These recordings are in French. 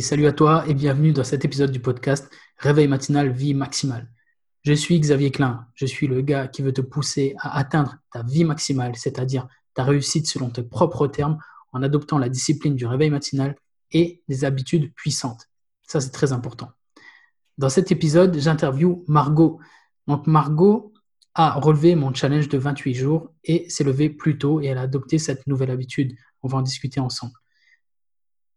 Salut à toi et bienvenue dans cet épisode du podcast Réveil matinal, vie maximale. Je suis Xavier Klein, je suis le gars qui veut te pousser à atteindre ta vie maximale, c'est-à-dire ta réussite selon tes propres termes en adoptant la discipline du réveil matinal et des habitudes puissantes. Ça, c'est très important. Dans cet épisode, j'interviewe Margot. Donc, Margot a relevé mon challenge de 28 jours et s'est levée plus tôt et elle a adopté cette nouvelle habitude. On va en discuter ensemble.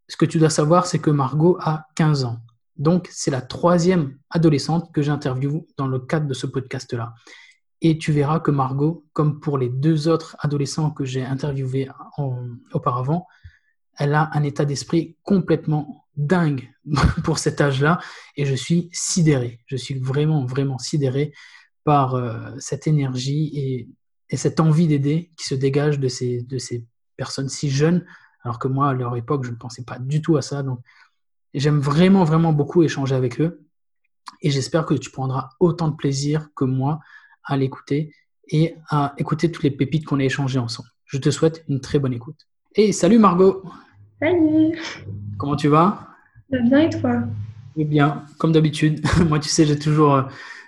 Ce que tu dois savoir, c'est que Margot a 15 ans. Donc, c'est la troisième adolescente que j'interviewe dans le cadre de ce podcast-là. Et tu verras que Margot, comme pour les deux autres adolescents que j'ai interviewés auparavant, elle a un état d'esprit complètement dingue pour cet âge-là. Et je suis sidéré. Je suis vraiment, vraiment sidéré par euh, cette énergie et, cette envie d'aider qui se dégage de ces, de ces personnes si jeunes, alors que moi, à leur époque, je ne pensais pas du tout à ça. Donc, j'aime vraiment, vraiment beaucoup échanger avec eux. Et j'espère que tu prendras autant de plaisir que moi à l'écouter et à écouter toutes les pépites qu'on a échangées ensemble. Je te souhaite une très bonne écoute. Et salut Margot Salut Comment tu vas? Bien et toi? Eh bien, comme d'habitude. moi, tu sais, j'ai toujours, euh,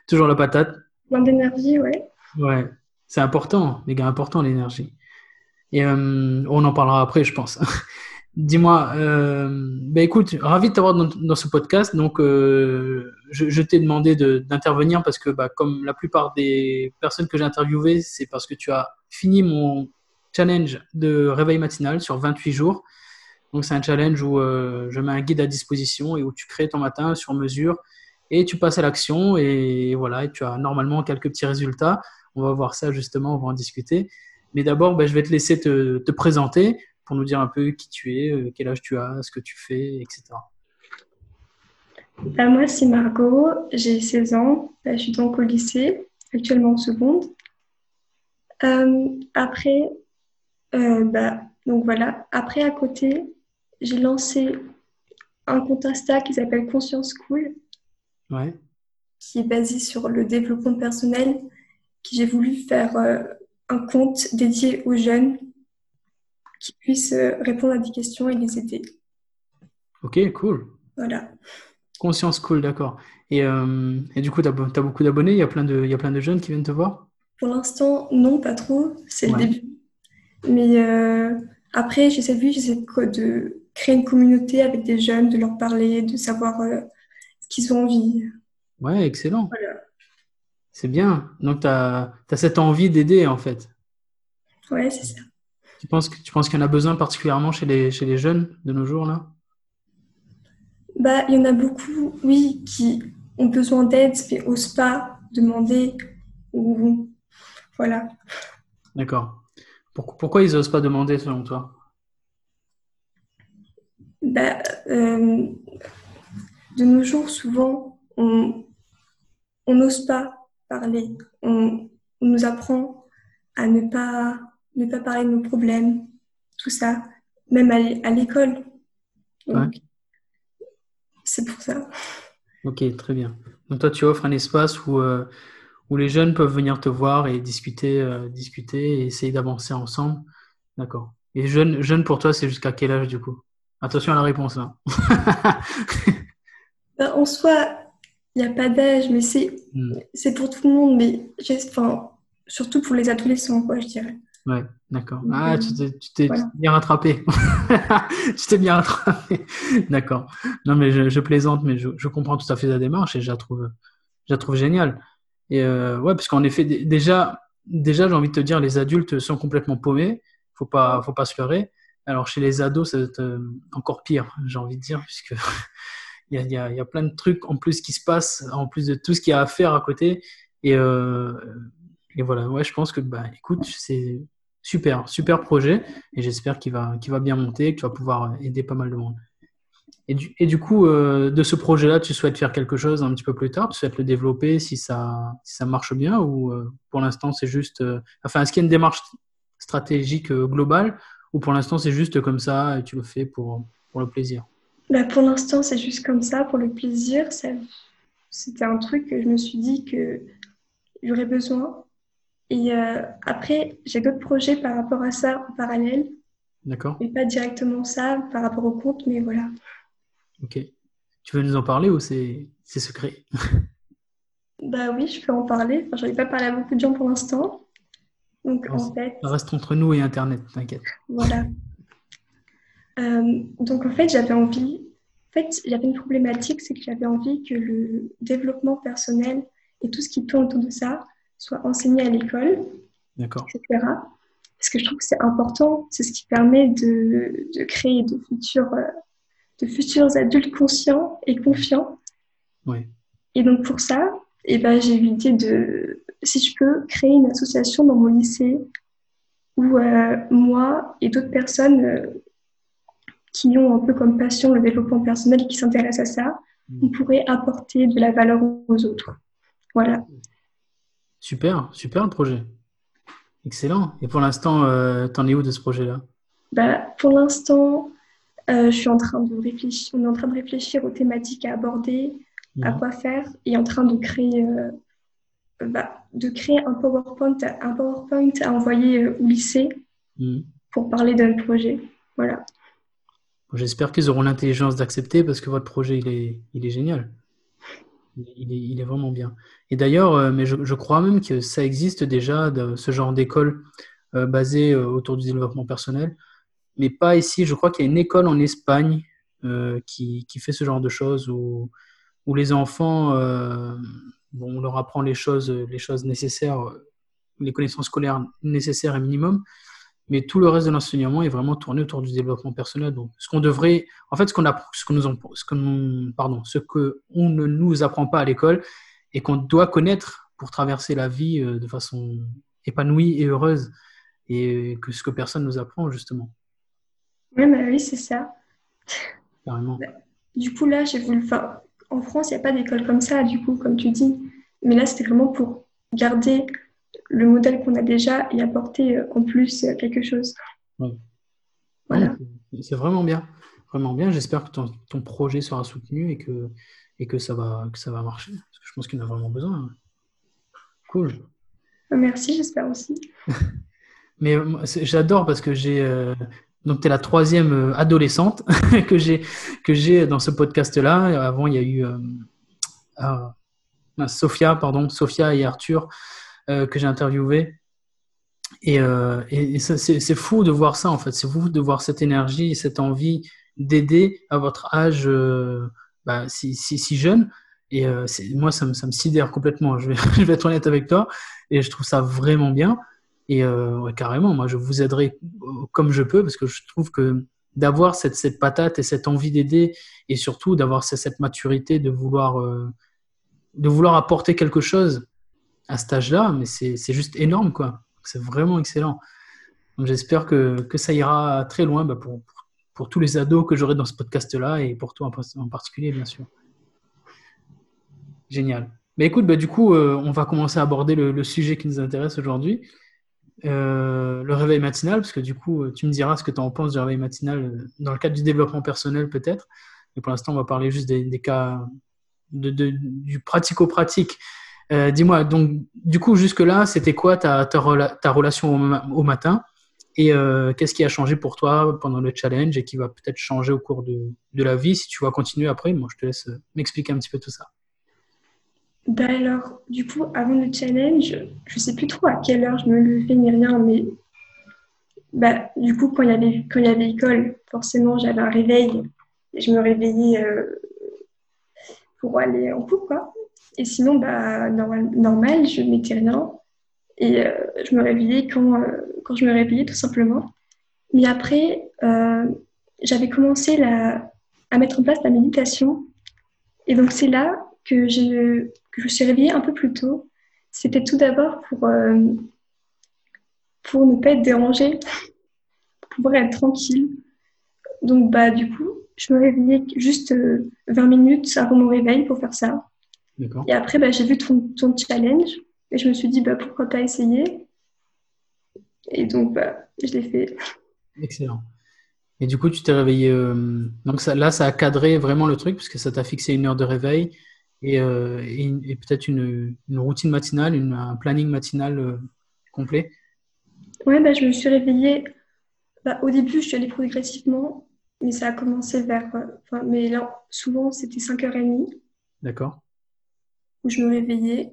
toujours la patate. Plein d'énergie, ouais. Ouais, c'est important, les gars, important l'énergie. Et euh, on en parlera après, je pense. Dis-moi, euh, ben écoute, ravi de t'avoir dans, ce podcast. Donc, euh, je, t'ai demandé d'intervenir parce que, bah, comme la plupart des personnes que j'ai interviewées, c'est parce que tu as fini mon challenge de réveil matinal sur 28 jours. Donc, c'est un challenge où je mets un guide à disposition et où tu crées ton matin sur mesure et tu passes à l'action et voilà, et tu as normalement quelques petits résultats. On va voir ça justement, on va en discuter. Mais d'abord, ben, je vais te laisser te, te, présenter pour nous dire un peu qui tu es, euh, quel âge tu as, ce que tu fais, etc. Ben, moi, c'est Margot, j'ai 16 ans, ben, je suis donc au lycée, actuellement en seconde. Euh, après, euh, bah, donc voilà, après à côté, j'ai lancé un compte Insta qui s'appelle Conscience School qui est basé sur le développement personnel, qui j'ai voulu faire euh, un compte dédié aux jeunes qui puissent euh, répondre à des questions et les aider. Ok, cool. Voilà. Conscience cool, d'accord. Et, euh, et, du coup, tu as, beaucoup d'abonnés il, y a plein de, jeunes qui viennent te voir? Pour l'instant, non, pas trop. C'est le début. Mais après, j'essaie de, créer une communauté avec des jeunes, de leur parler, de savoir qu'ils ont envie. Ouais, excellent. C'est bien. Donc, tu as, cette envie d'aider, en fait. Ouais, c'est ça. Tu penses, qu'il y en a besoin particulièrement chez les, chez les jeunes de nos jours, là? Bah, Il y en a beaucoup, oui, qui ont besoin d'aide, mais n'osent pas demander. Ou... Voilà. D'accord. Pourquoi ils n'osent pas demander, selon toi? Bah, euh, de nos jours, souvent, on n'ose pas parler. On, nous apprend à ne pas, ne pas parler de nos problèmes, tout ça, même à l'école. C'est pour ça. Ok, très bien. Donc toi, tu offres un espace où, euh, où les jeunes peuvent venir te voir et discuter, euh, discuter et essayer d'avancer ensemble. D'accord. Et jeune, jeune pour toi, c'est jusqu'à quel âge du coup? Attention à la réponse là. Bah, en soi, il n'y a pas d'âge, mais c'est pour tout le monde, mais enfin, surtout pour les adolescents, quoi, je dirais. Ouais, d'accord. Ah, tu t'es bien rattrapé. tu t'es bien rattrapé. d'accord. Non, mais je, plaisante, mais je, comprends tout à fait la démarche et je la trouve, je trouve géniale. Et euh, ouais, parce qu'en effet, déjà, déjà j'ai envie de te dire, les adultes sont complètement paumés. Faut pas, faut pas se leurrer. Alors chez les ados, c'est euh, encore pire, j'ai envie de dire, puisque il y, a, plein de trucs en plus qui se passent, en plus de tout ce qu'il y a à faire à côté. Et, euh, et voilà, ouais, je pense que, bah, écoute, c'est super, super projet. Et j'espère qu'il va, qu'il va bien monter, que tu vas pouvoir aider pas mal de monde. Et du, et du coup, euh, de ce projet-là, tu souhaites faire quelque chose un petit peu plus tard? Tu souhaites le développer si ça, si ça marche bien Ou euh, pour l'instant, c'est juste. enfin, est-ce qu'il y a une démarche stratégique globale Ou pour l'instant, c'est juste comme ça et tu le fais pour, pour le plaisir? Bah, pour l'instant, c'est juste comme ça, pour le plaisir. C'était un truc que je me suis dit que j'aurais besoin. Et euh, après, j'ai d'autres projets par rapport à ça en parallèle. D'accord. Et pas directement ça par rapport au compte, mais voilà. Ok. Tu veux nous en parler ou c'est secret? Bah oui, je peux en parler. Enfin, j'en ai pas parlé à beaucoup de gens pour l'instant. Donc en fait. Ça reste entre nous et Internet, t'inquiète. Voilà. Euh, donc en fait, j'avais envie. En fait, il y avait une problématique, c'est que j'avais envie que le développement personnel et tout ce qui tourne autour de ça soit enseigné à l'école, etc. Parce que je trouve que c'est important. C'est ce qui permet de, de créer de futurs, euh, de futurs adultes conscients et confiants. Oui. Et donc pour ça, eh ben, j'ai eu l'idée de, si je peux, créer une association dans mon lycée où euh, moi et d'autres personnes euh, qui ont un peu comme passion le développement personnel et qui s'intéressent à ça, on mm. pourrait apporter de la valeur aux autres. Voilà. Super, super le projet. Excellent. Et pour l'instant, euh, t'en es où de ce projet-là? Bah, Pour l'instant, je suis en train de réfléchir, on est en train de réfléchir aux thématiques à aborder, à quoi faire et en train de créer, euh, bah, de créer un PowerPoint, un PowerPoint à envoyer euh, au lycée mhm. pour parler d'un projet. Voilà. J'espère qu'ils auront l'intelligence d'accepter parce que votre projet, il est, il est génial. Il est, il est, vraiment bien. Et d'ailleurs, euh, mais je, je, crois même que ça existe déjà, ce genre d'école basée autour du développement personnel. Mais pas ici. Je crois qu'il y a une école en Espagne qui, qui, fait ce genre de choses où où les enfants, euh, bon, on leur apprend les choses, les choses nécessaires, les connaissances scolaires nécessaires et minimum, mais tout le reste de l'enseignement est vraiment tourné autour du développement personnel. Donc, ce qu'on devrait, en fait, ce qu'on ce que nous, ce que nous, pardon, ce que on ne nous apprend pas à l'école et qu'on doit connaître pour traverser la vie euh, de façon épanouie et heureuse, et que ce que personne nous apprend justement. Oui, bah oui, c'est ça. Carrément. Du coup, là, j'ai voulu, enfin, en France, il n'y a pas d'école comme ça, du coup, comme tu dis. Mais là, c'était vraiment pour garder le modèle qu'on a déjà et apporter euh, en plus euh, quelque chose. Voilà. C'est vraiment bien. Vraiment bien. J'espère que ton, projet sera soutenu et que, et que, ça, va, que ça va marcher. Parce que je pense qu'il en a vraiment besoin. Cool. Merci, j'espère aussi. Mais j'adore parce que j'ai. Euh, donc, tu es la troisième euh, adolescente que j'ai que j'ai dans ce podcast-là. Avant, il y a eu euh, euh, Sophia, pardon, Sophia et Arthur que j'ai interviewé. Et, et, c'est fou de voir ça, en fait. C'est fou de voir cette énergie, cette envie d'aider à votre âge bah, si, si, si, jeune. Et moi, ça me, ça me sidère complètement. Je vais, je vais être honnête avec toi. Et je trouve ça vraiment bien. Et euh, carrément, moi, je vous aiderai euh, comme je peux parce que je trouve que d'avoir cette, cette, patate et cette envie d'aider et surtout d'avoir cette maturité de vouloir, euh, de vouloir apporter quelque chose à cet âge-là, mais c'est juste énorme, quoi. C'est vraiment excellent. J'espère que, que, ça ira très loin bah, pour, pour, tous les ados que j'aurai dans ce podcast-là et pour toi en, particulier, bien sûr. Génial. Mais écoute, bah, du coup, on va commencer à aborder le, sujet qui nous intéresse aujourd'hui. Euh, le réveil matinal, parce que du coup, tu me diras ce que tu en penses du réveil matinal euh, dans le cadre du développement personnel peut-être. Mais pour l'instant, on va parler juste des, cas de, du pratico-pratique. Euh, dis-moi, donc du coup, jusque-là, c'était quoi ta, ta, relation au, matin? Et qu'est-ce qui a changé pour toi pendant le challenge et qui va peut-être changer au cours de, de, la vie? Si tu vas continuer après Moi, je te laisse m'expliquer un petit peu tout ça. Bah alors, du coup, avant le challenge, je sais plus trop à quelle heure je me levais ni rien, mais bah, du coup, quand il y avait, quand il y avait école, forcément, j'avais un réveil. Et je me réveillais euh, pour aller en cours, quoi. Et sinon, bah, normal, je mettais rien. Et euh, je me réveillais quand, euh, quand je me réveillais, tout simplement. Mais après, j'avais commencé la, à mettre en place la méditation. Et donc, c'est là que, que je me suis réveillée un peu plus tôt, c'était tout d'abord pour, euh, pour ne pas être dérangée, pour pouvoir être tranquille. Donc, bah, du coup, je me réveillais juste 20 euh, minutes avant mon réveil pour faire ça. Et après, bah, j'ai vu ton, ton, challenge et je me suis dit, bah, pourquoi pas essayer? Et donc, bah, je l'ai fait. Excellent. Et du coup, tu t'es réveillé. Euh, donc ça, là, ça a cadré vraiment le truc, puisque ça t'a fixé une heure de réveil et, euh, et, peut-être une, une, routine matinale, une, un planning matinal euh, complet Ouais, bah, je me suis réveillée. Bah, au début, je suis allée progressivement. mais ça a commencé vers. Mais là, souvent, c'était 5h30 D'accord. Où je me réveillais.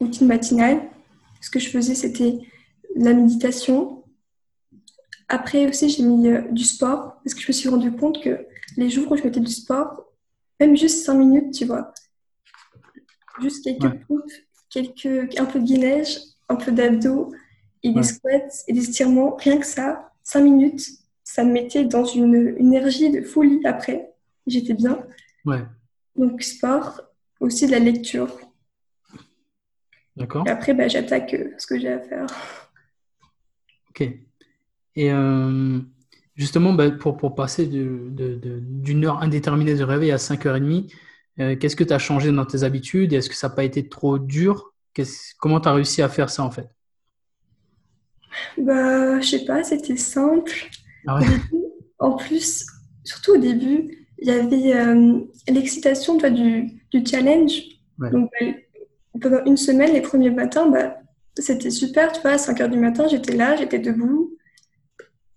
Routine matinale. Ce que je faisais, c'était la méditation. Après aussi, j'ai mis euh, du sport parce que je me suis rendu compte que les jours où je mettais du sport, même juste 5 minutes, tu vois, juste quelques Ouais. pompes, quelques, un peu de gainage, un peu d'abdos et des Ouais. squats et des étirements, rien que ça, 5 minutes, ça me mettait dans une, une énergie de folie après. J'étais bien. Ouais. Donc, sport, aussi de la lecture. D'accord. Après, bah, j'attaque euh, ce que j'ai à faire. Ok. Et euh, justement, bah, pour, pour passer de- de- de- d'une heure indéterminée de réveil à 5h30, euh, qu'est-ce que tu as changé dans tes habitudes? Est-ce que ça n'a pas été trop dur? Comment tu as réussi à faire ça en fait? Bah, je sais pas, c'était simple. Ah ouais? En plus, surtout au début, il y avait euh, l'excitation tu vois, du, du challenge. Ouais. Donc, bah, pendant une semaine, les premiers matins, bah, c'était super. Tu vois, à 5 heures du matin, j'étais là, j'étais debout,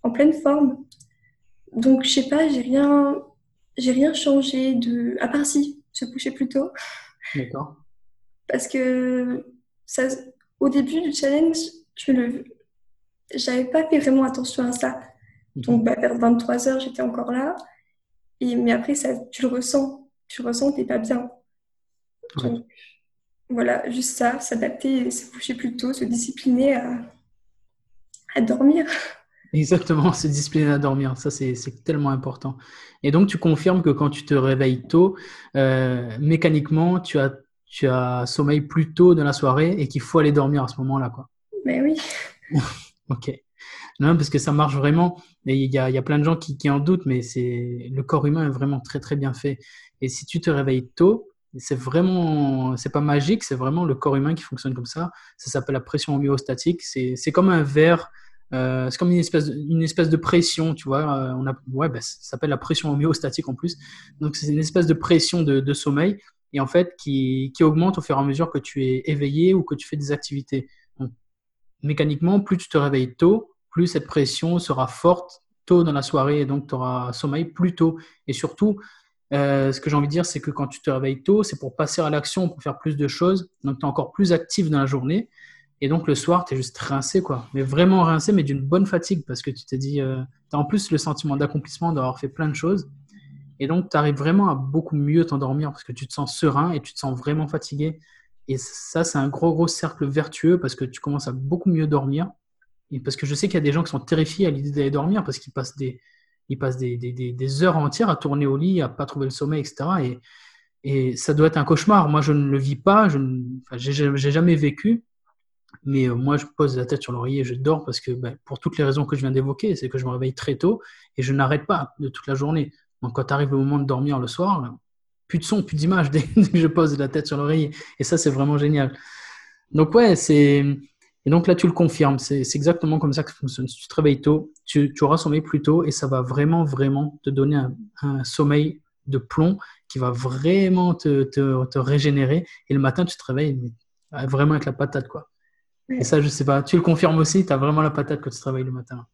en pleine forme. Donc, je sais pas, j'ai rien, j'ai rien changé de. À part si, se coucher plus tôt. D'accord. Parce que ça, au début du challenge, je le, j'avais pas fait vraiment attention à ça. Donc, bah, vers 23 heures, j'étais encore là. Et, mais après, ça, tu le ressens. Tu ressens que t'es pas bien. Ouais. Donc, voilà, juste ça, s'adapter, se coucher plus tôt, se discipliner à, à dormir. Exactement, se discipliner à dormir, ça c'est tellement important. Et donc tu confirmes que quand tu te réveilles tôt, euh, mécaniquement tu as, tu as sommeil plus tôt dans la soirée et qu'il faut aller dormir à ce moment-là, quoi. Mais oui, Ok. Non, parce que ça marche vraiment. Il y a, plein de gens qui, en doutent, mais c'est le corps humain est vraiment très très bien fait. Et si tu te réveilles tôt, c'est vraiment, c'est pas magique, c'est vraiment le corps humain qui fonctionne comme ça. Ça s'appelle la pression homéostatique. C'est comme un verre, euh, c'est comme une espèce, de, une espèce de pression, tu vois. Euh, on a, ouais, bah, ça s'appelle la pression homéostatique en plus. Donc c'est une espèce de pression de, sommeil et en fait qui, qui augmente au fur et à mesure que tu es éveillé ou que tu fais des activités. Mécaniquement, plus tu te réveilles tôt, plus cette pression sera forte tôt dans la soirée et donc tu auras sommeil plus tôt. Et surtout, euh, ce que j'ai envie de dire, c'est que quand tu te réveilles tôt, c'est pour passer à l'action, pour faire plus de choses. Donc tu es encore plus actif dans la journée. Et donc le soir, tu es juste rincé, quoi. Mais vraiment rincé, mais d'une bonne fatigue parce que tu t'es dit, euh, tu as en plus le sentiment d'accomplissement d'avoir fait plein de choses. Et donc tu arrives vraiment à beaucoup mieux t'endormir parce que tu te sens serein et tu te sens vraiment fatigué. Et ça, c'est un gros, gros cercle vertueux parce que tu commences à beaucoup mieux dormir. Parce que je sais qu'il y a des gens qui sont terrifiés à l'idée d'aller dormir parce qu'ils passent des, ils passent des, heures entières à tourner au lit, à pas trouver le sommeil, etc. Et, ça doit être un cauchemar. Moi, je ne le vis pas, je n'ai jamais vécu. Mais euh, moi, je pose la tête sur l'oreiller et je dors parce que, ben, pour toutes les raisons que je viens d'évoquer, c'est que je me réveille très tôt et je n'arrête pas de toute la journée. Quand arrive le moment de dormir le soir, plus de son, plus d'image je pose la tête sur l'oreiller. Et ça, c'est vraiment génial. Donc, ouais, c'est. Et donc là, tu le confirmes. C'est exactement comme ça que ça fonctionne. Si tu te réveilles tôt, tu, tu, auras sommeil plus tôt et ça va vraiment, vraiment te donner un, un sommeil de plomb qui va vraiment te, te, te, régénérer. Et le matin, tu te réveilles vraiment avec la patate, quoi. Et ça, je sais pas. Tu le confirmes aussi, tu as vraiment la patate quand tu te réveilles le matin.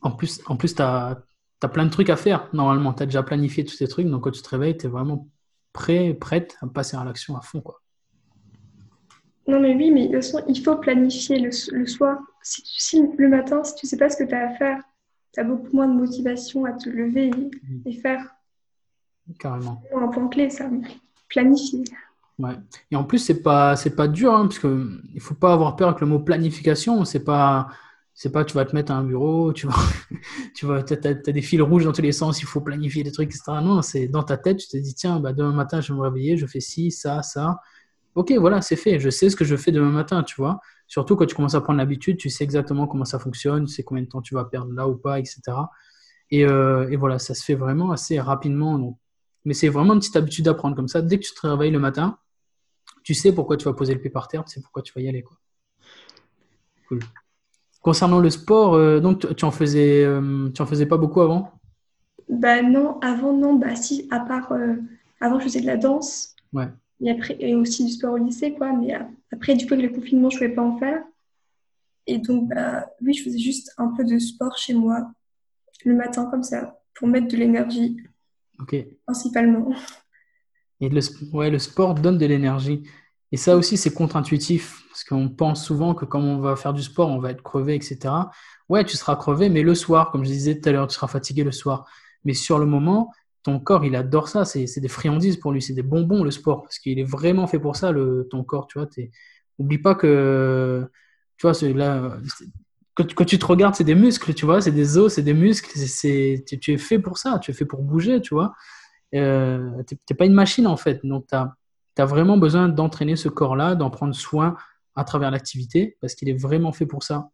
En plus, en plus tu as, as, plein de trucs à faire. Normalement, tu as déjà planifié tous ces trucs. Donc, quand tu te réveilles, tu es vraiment prêt, prête à passer à l'action à fond, quoi. Non, mais oui, mais de toute façon, il faut planifier le, le soir. Si, tu, le matin, si tu sais pas ce que tu as à faire, tu as beaucoup moins de motivation à te lever et, et faire. Carrément. C'est un point clé, ça. Planifier. Ouais. Et en plus, c'est pas, c'est pas dur, hein, parce que il faut pas avoir peur avec le mot planification. C'est pas, c'est pas, tu vas te mettre à un bureau, tu vas, tu vas, t'as, t'as des fils rouges dans tous les sens, il faut planifier des trucs, etc. Non, c'est dans ta tête, tu te dis, tiens, bah, demain matin, je vais me réveiller, je fais ci, ça, ça. Ok, voilà, c'est fait. Je sais ce que je fais demain matin, tu vois. Surtout quand tu commences à prendre l'habitude, tu sais exactement comment ça fonctionne, tu sais combien de temps tu vas perdre là ou pas, etc. Et, euh, et voilà, ça se fait vraiment assez rapidement. Donc. Mais c'est vraiment une petite habitude à prendre comme ça. Dès que tu te réveilles le matin, tu sais pourquoi tu vas poser le pied par terre, tu sais pourquoi tu vas y aller. Quoi. Cool. Concernant le sport, euh, donc tu en faisais, euh, tu en faisais pas beaucoup avant? Bah non, avant non, bah si, à part euh, avant je faisais de la danse. Ouais. Et après et aussi du sport au lycée quoi, mais après du coup avec le confinement je pouvais pas en faire. Et donc, bah, oui, je faisais juste un peu de sport chez moi, le matin comme ça, pour mettre de l'énergie, Ok. principalement. Et le, ouais, le sport donne de l'énergie. Et ça aussi, c'est contre-intuitif, parce qu'on pense souvent que quand on va faire du sport, on va être crevé, etc. Ouais, tu seras crevé, mais le soir, comme je disais tout à l'heure, tu seras fatigué le soir. Mais sur le moment, ton corps, il adore ça. C'est des friandises pour lui, c'est des bonbons, le sport, parce qu'il est vraiment fait pour ça, le, ton corps, tu vois. Oublie pas que, tu vois, là, quand, tu te regardes, c'est des muscles, tu vois, c'est des os, c'est des muscles, c'est, tu, es fait pour ça, tu es fait pour bouger, tu vois. Euh, tu n'es pas une machine, en fait. Donc, tu as, vraiment besoin d'entraîner ce corps-là, d'en prendre soin à travers l'activité, parce qu'il est vraiment fait pour ça.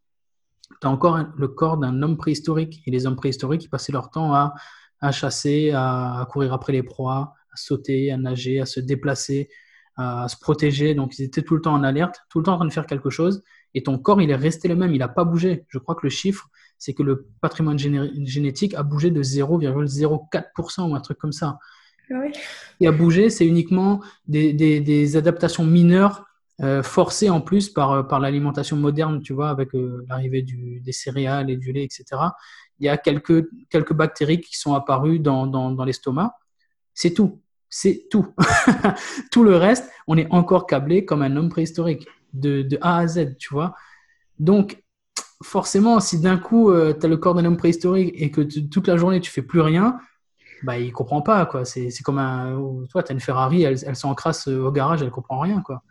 Tu as encore le corps d'un homme préhistorique. Et les hommes préhistoriques, ils passaient leur temps à, à chasser, à, courir après les proies, à sauter, à nager, à se déplacer, à se protéger. Donc, ils étaient tout le temps en alerte, tout le temps en train de faire quelque chose. Et ton corps, il est resté le même, il n'a pas bougé. Je crois que le chiffre, c'est que le patrimoine génétique a bougé de 0,04% ou un truc comme ça. Oui. Et a bougé, c'est uniquement des, des, adaptations mineures euh, forcées en plus par, euh, par l'alimentation moderne, tu vois, avec euh, l'arrivée des céréales et du lait, etc. Il y a quelques, quelques bactéries qui sont apparues dans, dans, l'estomac. C'est tout. C'est tout. tout le reste, on est encore câblé comme un homme préhistorique de, de, A à Z, tu vois. Donc, forcément, si d'un coup, euh, tu as le corps d'un homme préhistorique et que toute la journée, tu fais plus rien, bah, il comprend pas, quoi. C'est comme un... Toi, tu as une Ferrari, elle, elle s'encrasse au garage, elle comprend rien, quoi.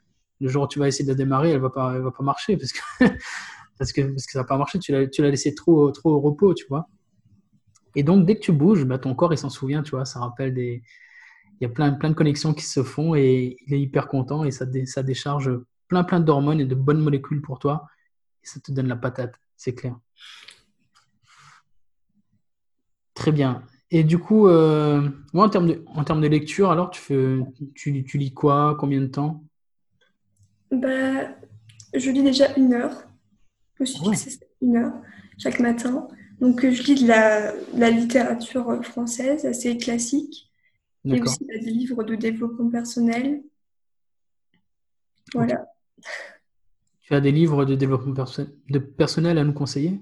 Le jour où tu vas essayer de la démarrer, elle va va pas marcher parce que, parce que, parce que ça va pas marcher. Tu l'as laissé trop, trop au repos, tu vois. Et donc, dès que tu bouges, bah, ton corps, il s'en souvient, tu vois. Ça rappelle des... Il y a plein, plein de connexions qui se font et il est hyper content et ça, ça décharge plein plein d'hormones et de bonnes molécules pour toi. Et ça te donne la patate, c'est clair. Très bien. Et du coup, euh, moi, en termes, de, en termes de lecture, alors, tu, fais, tu lis quoi? Combien de temps? Bah, Je lis déjà une heure. Je me suis fixé une heure chaque matin. Donc, je lis de la, la littérature française assez classique. Et aussi des livres de développement personnel. Voilà. Tu as des livres de développement de personnel à nous conseiller?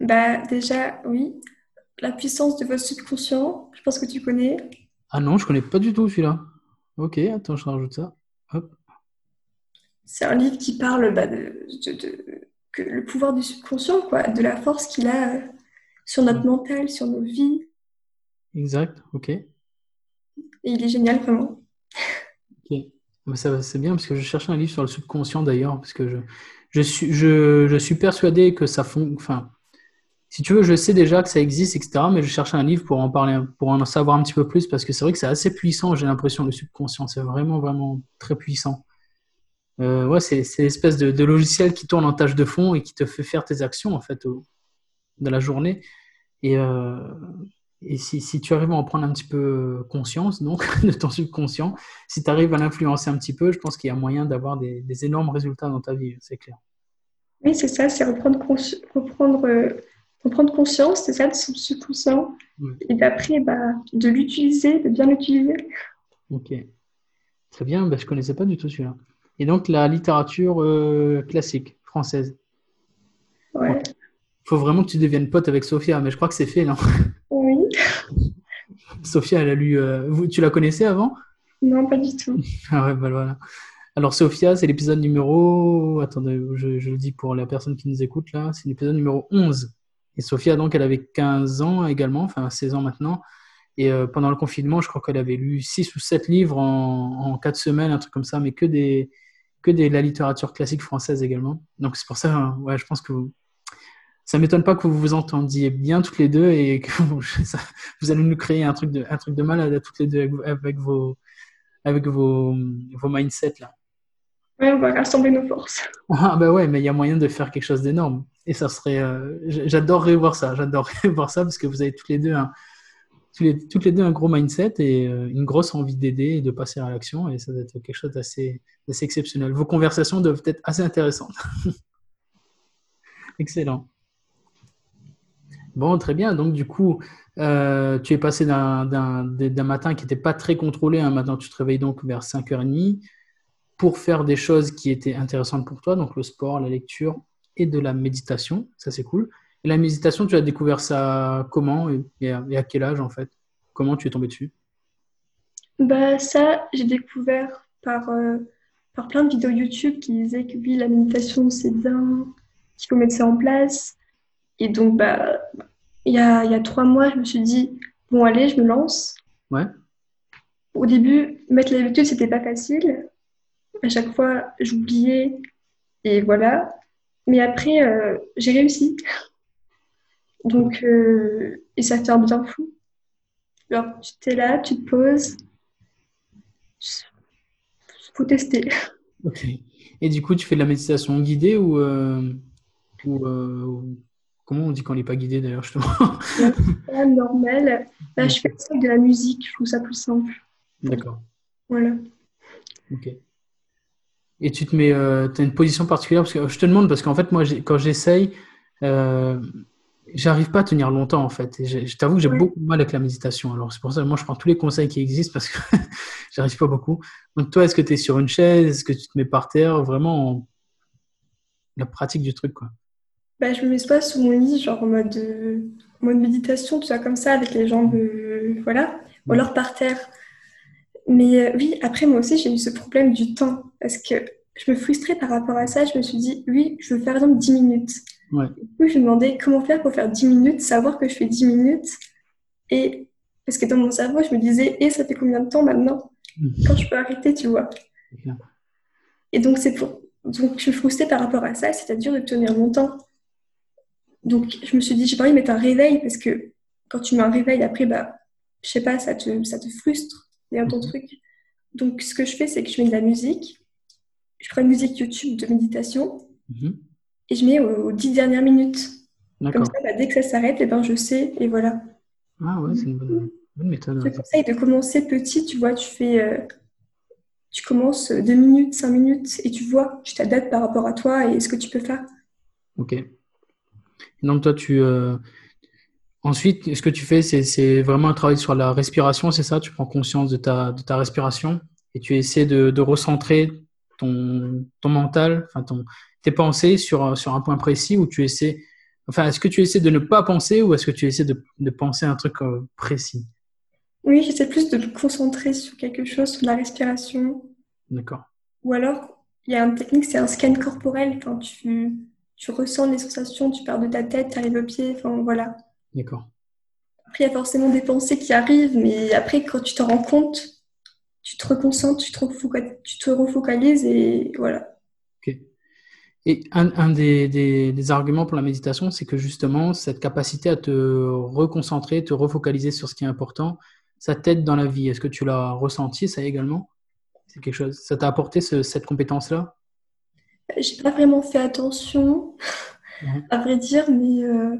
Bah déjà, oui. La puissance de votre subconscient, je pense que tu connais. Ah non, je connais pas du tout celui-là. Ok, attends, je rajoute ça. C'est un livre qui parle bah, de, que le pouvoir du subconscient, quoi, de la force qu'il a euh, sur notre mental, sur nos vies. Exact, ok. Et il est génial, vraiment. Ok. C'est bien parce que je cherchais un livre sur le subconscient d'ailleurs, parce que je, je, suis, je, je suis persuadé que ça. Enfin, si tu veux, je sais déjà que ça existe, etc. Mais je cherchais un livre pour en parler, pour en savoir un petit peu plus, parce que c'est vrai que c'est assez puissant. J'ai l'impression le subconscient, c'est vraiment, vraiment très puissant. Euh, ouais, c'est l'espèce de, de, logiciel qui tourne en tâche de fond et qui te fait faire tes actions en fait au, de la journée. Et, euh, et si, si, tu arrives à en prendre un petit peu conscience, donc, de ton subconscient, si tu arrives à l'influencer un petit peu, je pense qu'il y a moyen d'avoir des, des, énormes résultats dans ta vie, c'est clair. Oui, c'est ça, c'est reprendre, reprendre, euh, reprendre conscience, c'est ça, de son subconscient. Et d'après, bah, de l'utiliser, de bien l'utiliser. Ok. Très bien, bah, je ne connaissais pas du tout celui-là. Et donc, la littérature euh, classique, française. Ouais. Il faut vraiment que tu deviennes pote avec Sophia, mais je crois que c'est fait, non? Oui. Sophia, elle a lu. Euh, tu la connaissais avant? Non, pas du tout. ah ouais, bah voilà. Alors, Sophia, c'est l'épisode numéro. Attendez, je, je, le dis pour la personne qui nous écoute là. C'est l'épisode numéro 11. Et Sophia, donc, elle avait 15 ans également, enfin 16 ans maintenant. Et euh, pendant le confinement, je crois qu'elle avait lu 6 ou 7 livres en, en 4 semaines, un truc comme ça, mais que, des, que de la littérature classique française également. Donc, c'est pour ça, ouais, je pense que vous, ça m'étonne pas que vous vous entendiez bien toutes les deux et que vous, vous allez nous créer un truc de, un truc de malade à toutes les deux avec, vos, avec vos, vos mindsets là. Ouais, on va rassembler nos forces. Ah bah ouais, mais il y a moyen de faire quelque chose d'énorme. Et ça serait, euh, j'adorerais voir ça. J'adorerais voir ça parce que vous avez toutes les deux un, toutes les deux un gros mindset et euh, une grosse envie d'aider et de passer à l'action. Et ça doit être quelque chose d'assez exceptionnel. Vos conversations doivent être assez intéressantes. Excellent. Bon, très bien. Donc, du coup, euh, tu es passé d'un matin qui n'était pas très contrôlé. Un matin, tu te réveilles donc vers 5h30 pour faire des choses qui étaient intéressantes pour toi, donc le sport, la lecture. et de la méditation. Ça, c'est cool. Et la méditation, tu as découvert ça comment et à, quel âge en fait? Comment tu es tombé dessus? Bah ça, j'ai découvert par, euh, par plein de vidéos YouTube qui disaient que oui, la méditation c'est bien, qu'il faut mettre ça en place. Et donc, bah, il y a, y a trois mois, je me suis dit, bon allez, je me lance. Ouais. Au début, mettre l'habitude, c'était pas facile. À chaque fois, j'oubliais et voilà. Mais après, euh, j'ai réussi. Donc, euh, et ça fait un bien fou. Alors, tu es là, tu te poses. Faut tester. Ok. Et du coup, tu fais de la méditation guidée ou, euh, ou comment on dit quand on n'est pas guidé d'ailleurs justement? Normal. Là, je fais de la musique. Je trouve ça plus simple. D'accord. Voilà. Ok. Et tu te mets, euh, as une position particulière? Parce que je te demande parce qu'en fait moi quand j'essaye, euh, j'arrive pas à tenir longtemps en fait. Et je t'avoue que j'ai beaucoup de mal avec la méditation. Alors c'est pour ça que moi je prends tous les conseils qui existent parce que j'arrive pas beaucoup. Donc toi, est-ce que tu es sur une chaise, est-ce que tu te mets par terre, vraiment la pratique du truc quoi. Bah, je me mets pas sous mon lit, genre en mode, euh, mode méditation, tout ça comme ça, avec les jambes, euh, voilà, ou alors par terre. Mais euh, oui, après, moi aussi, j'ai eu ce problème du temps. Parce que je me frustrais par rapport à ça. Je me suis dit, oui, je veux faire, exemple, 10 minutes. Ouais. Du je me demandais comment faire pour faire 10 minutes, savoir que je fais 10 minutes. Et parce que dans mon cerveau, je me disais, et ça fait combien de temps maintenant mmh. Quand je peux arrêter, tu vois? Et donc, c'est pour... donc, je me frustrais par rapport à ça. C'est-à-dire de tenir longtemps. Donc, je me suis dit, j'ai pas envie de mettre un réveil parce que quand tu mets un réveil, après, bah, je sais pas, ça te, ça te frustre un ton truc. Donc, ce que je fais, c'est que je mets de la musique. Je prends une musique YouTube de méditation mhm. et je mets aux, dix dernières minutes. Comme ça, bah, dès que ça s'arrête, et eh ben, je sais et voilà. Ah ouais, c'est une bonne, méthode. Je te conseille de commencer petit, tu vois, tu fais. Euh, tu commences deux minutes, cinq minutes et tu vois, tu t'adaptes par rapport à toi et ce que tu peux faire. Ok. Donc, toi, tu. Euh, Ensuite, ce que tu fais, c'est vraiment un travail sur la respiration, c'est ça? Tu prends conscience de ta, de ta respiration et tu essaies de, de recentrer ton, ton mental, enfin ton, tes pensées sur, sur un point précis où tu essaies. Enfin, est-ce que tu essaies de ne pas penser ou est-ce que tu essaies de, de penser à un truc euh, précis? Oui, j'essaie plus de me concentrer sur quelque chose, sur la respiration. D'accord. Ou alors, il y a une technique, c'est un scan corporel. Enfin, tu, tu ressens les sensations, tu pars de ta tête, tu arrives au pied, enfin voilà. D'accord. Après, il y a forcément des pensées qui arrivent, mais après, quand tu te rends compte, tu te reconcentres, tu te, tu te refocalises et voilà. Et un, des, des, arguments pour la méditation, c'est que justement, cette capacité à te reconcentrer, te refocaliser sur ce qui est important, ça t'aide dans la vie. Est-ce que tu l'as ressenti, ça également? C'est quelque chose. Ça t'a apporté cette compétence-là? J'ai pas vraiment fait attention, à vrai dire, mais euh,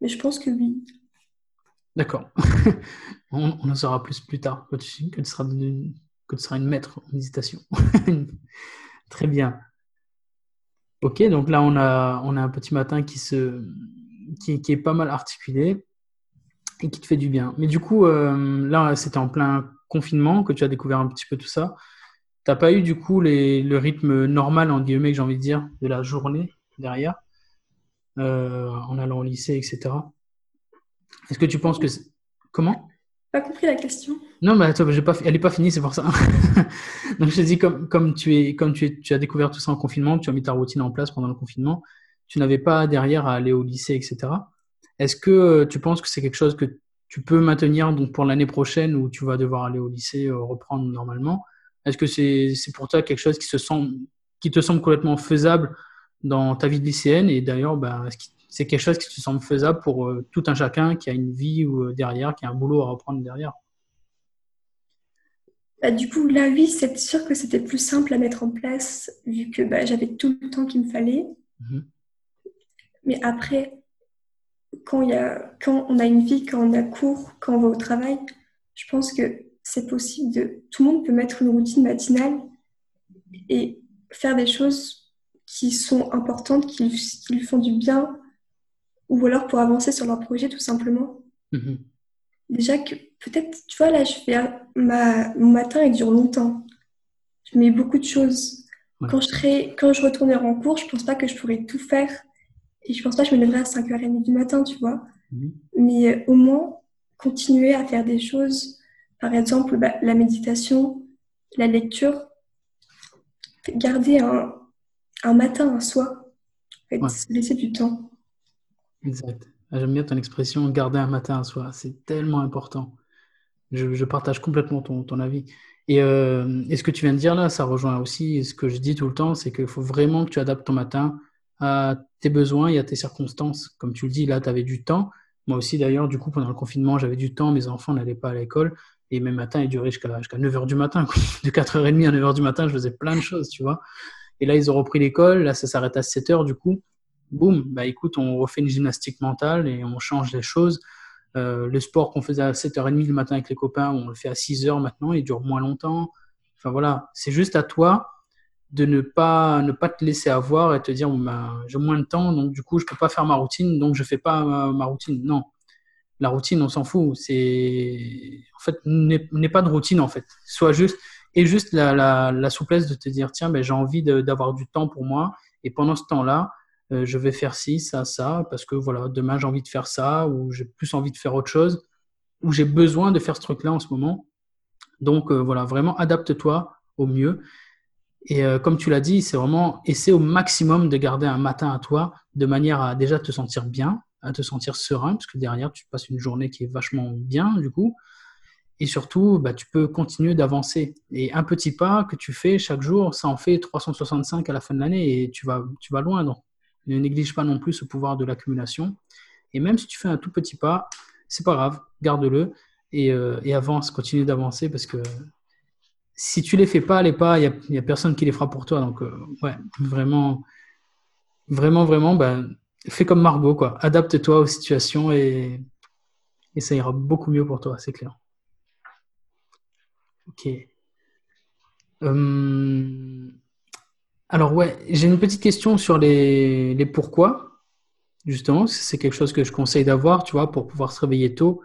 mais je pense que oui. D'accord. on, en saura plus plus tard que tu, seras, que tu une maître en méditation. Très bien. Ok, donc là on a, un petit matin qui, se, qui, est pas mal articulé et qui te fait du bien. Mais du coup, euh, là c'était en plein confinement que tu as découvert un petit peu tout ça. Tu n'as pas eu du coup le rythme normal, en guillemets, que j'ai envie de dire, de la journée derrière euh, en allant au lycée, etc. Est-ce que tu penses que... Comment Pas compris la question. Non, mais attends, pas, elle n'est pas finie, c'est pour ça. Donc je te dis, comme, comme, tu, es, comme tu, es, tu as découvert tout ça en confinement, tu as mis ta routine en place pendant le confinement, tu n'avais pas derrière à aller au lycée, etc. Est-ce que euh, tu penses que c'est quelque chose que tu peux maintenir donc pour l'année prochaine où tu vas devoir aller au lycée, euh, reprendre normalement? Est-ce que c'est pour toi quelque chose qui, se sent, qui te semble complètement faisable dans ta vie de lycéenne? Et d'ailleurs, bah, c'est quelque chose qui te semble faisable pour euh, tout un chacun qui a une vie ou, euh, derrière, qui a un boulot à reprendre derrière bah, Du coup, là, oui, c'est sûr que c'était plus simple à mettre en place vu que bah, j'avais tout le temps qu'il me fallait. Mhm. Mais après, quand, y a, quand on a une vie, quand on a cours, quand on va au travail, je pense que c'est possible de. Tout le monde peut mettre une routine matinale et faire des choses qui sont importantes, qui, lui font du bien, ou alors pour avancer sur leur projet tout simplement. Mhm. Déjà que peut-être, tu vois, là, je fais ma, mon matin, il dure longtemps. Je mets beaucoup de choses. Quand, je serai, quand je retournerai en cours, je pense pas que je pourrais tout faire. Et je pense pas que je me lèverai à 5h30 du matin, tu vois. Mhm. Mais euh, au moins, continuer à faire des choses, par exemple bah, la méditation, la lecture, garder un, un matin à soi, se laisser du temps. Exact. Ah, j'aime bien ton expression, garder un matin à soi. C'est tellement important. Je, je, partage complètement ton, ton avis. Et, euh, et, ce que tu viens de dire là, ça rejoint aussi ce que je dis tout le temps, c'est qu'il faut vraiment que tu adaptes ton matin à tes besoins et à tes circonstances. Comme tu le dis, là, tu avais du temps. Moi aussi, d'ailleurs, du coup, pendant le confinement, j'avais du temps. Mes enfants n'allaient pas à l'école. Et mes matins, ils duraient jusqu'à 9h du matin. De 4h30 à 9h du matin, je faisais plein de choses, tu vois. Et là, ils ont repris l'école. Là, ça s'arrête à 7h, du coup. Boum, bah écoute, on refait une gymnastique mentale et on change les choses. Euh, le sport qu'on faisait à 7h30 le matin avec les copains, on le fait à 6h maintenant, il dure moins longtemps. Enfin voilà, c'est juste à toi de ne pas, ne pas te laisser avoir et te dire ben, j'ai moins de temps, donc du coup je peux pas faire ma routine, donc je fais pas ma, routine. Non, la routine on s'en fout. C'est en fait n'est pas de routine en fait. Soit juste et juste la, la, souplesse de te dire tiens ben, j'ai envie d'avoir du temps pour moi et pendant ce temps-là euh, je vais faire ci, ça, ça parce que voilà demain j'ai envie de faire ça ou j'ai plus envie de faire autre chose ou j'ai besoin de faire ce truc-là en ce moment. Donc euh, voilà vraiment adapte-toi au mieux et euh, comme tu l'as dit, c'est vraiment essayer au maximum de garder un matin à toi de manière à déjà te sentir bien, à te sentir serein, parce que derrière, tu passes une journée qui est vachement bien, du coup. Et surtout, bah, tu peux continuer d'avancer. Et un petit pas que tu fais chaque jour, ça en fait 365 à la fin de l'année et tu vas, tu vas loin. Donc, ne néglige pas non plus ce pouvoir de l'accumulation. Et même si tu fais un tout petit pas, c'est pas grave, garde-le et, euh, avance, continue d'avancer parce que si tu les fais pas, les pas, il n'y a, personne qui les fera pour toi. Donc, euh, ouais, vraiment, vraiment, vraiment, ben, fais comme Margot. Adapte-toi aux situations et, et, ça ira beaucoup mieux pour toi, c'est clair. Ok. Hum, alors, ouais, j'ai une petite question sur les, pourquoi, justement. C'est quelque chose que je conseille d'avoir, tu vois, pour pouvoir se réveiller tôt.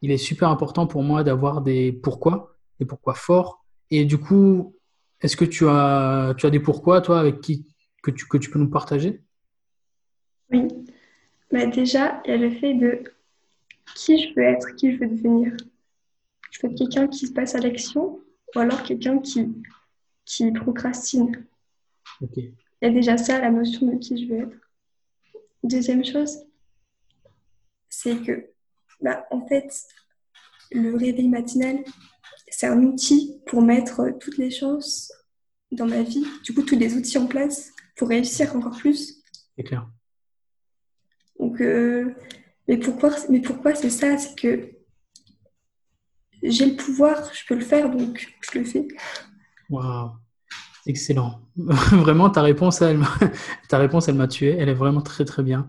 Il est super important pour moi d'avoir des pourquoi, des pourquoi forts et du coup, est-ce que tu as, tu as des pourquoi, toi, avec qui que tu, peux nous partager? Oui. Bah déjà, il y a le fait de qui je veux être, qui je veux devenir. Je veux être quelqu'un qui se passe à l'action ou alors quelqu'un qui procrastine. Il y a déjà ça, la notion de qui je veux être. Deuxième chose, c'est que, bah, en fait, le réveil matinal, c'est un outil pour mettre toutes les chances dans ma vie, du coup tous les outils en place pour réussir encore plus. C'est clair. Donc, euh, mais pourquoi, mais pourquoi c'est ça? C'est que j'ai le pouvoir, je peux le faire, donc je le fais. Waouh, excellent. vraiment, ta réponse, elle, m'a tué. Elle est vraiment très très bien.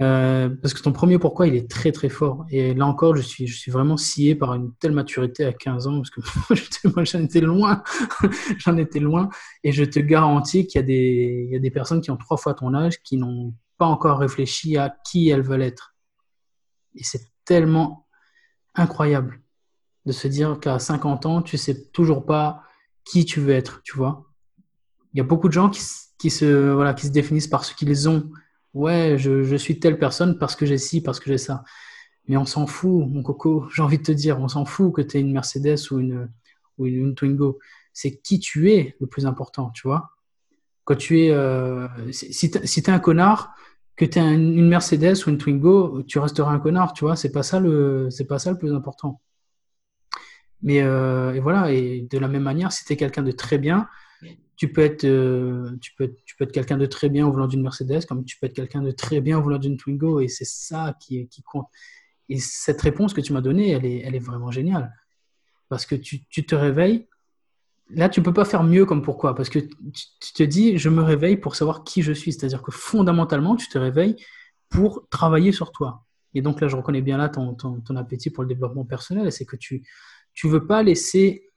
Euh, parce que ton premier pourquoi, il est très très fort. Et là encore, je suis, je suis vraiment scié par une telle maturité à 15 ans, parce que moi, j'en étais loin. j'en étais loin. Et je te garantis qu'il y, a des, il y a des personnes qui ont trois fois ton âge qui n'ont pas encore réfléchi à qui elles veulent être. Et c'est tellement incroyable de se dire qu'à 50 ans, tu sais toujours pas qui tu veux être, tu vois. Il y a beaucoup de gens qui, se, voilà, qui se définissent par ce qu'ils ont ouais, je, suis telle personne parce que j'ai ci, parce que j'ai ça. Mais on s'en fout, mon coco, j'ai envie de te dire, on s'en fout que tu aies une Mercedes ou une, ou une, Twingo. C'est qui tu es le plus important, tu vois? Quand tu es, euh, si tu es un connard, que tu aies une Mercedes ou une Twingo, tu resteras un connard, tu vois? C'est pas ça le, pas ça le plus important. Mais euh, et voilà, et de la même manière, si tu es quelqu'un de très bien, tu peux être, euh, tu peux, tu peux être quelqu'un de très bien au volant d'une Mercedes, comme tu peux être quelqu'un de très bien au volant d'une Twingo, et c'est ça qui, compte. Et cette réponse que tu m'as donnée, elle est, elle est vraiment géniale. Parce que tu, tu te réveilles, là, tu peux pas faire mieux comme pourquoi. Parce que tu, te dis, je me réveille pour savoir qui je suis. C'est-à-dire que fondamentalement, tu te réveilles pour travailler sur toi. Et donc là, je reconnais bien là ton, ton, ton appétit pour le développement personnel, c'est que tu ne veux pas laisser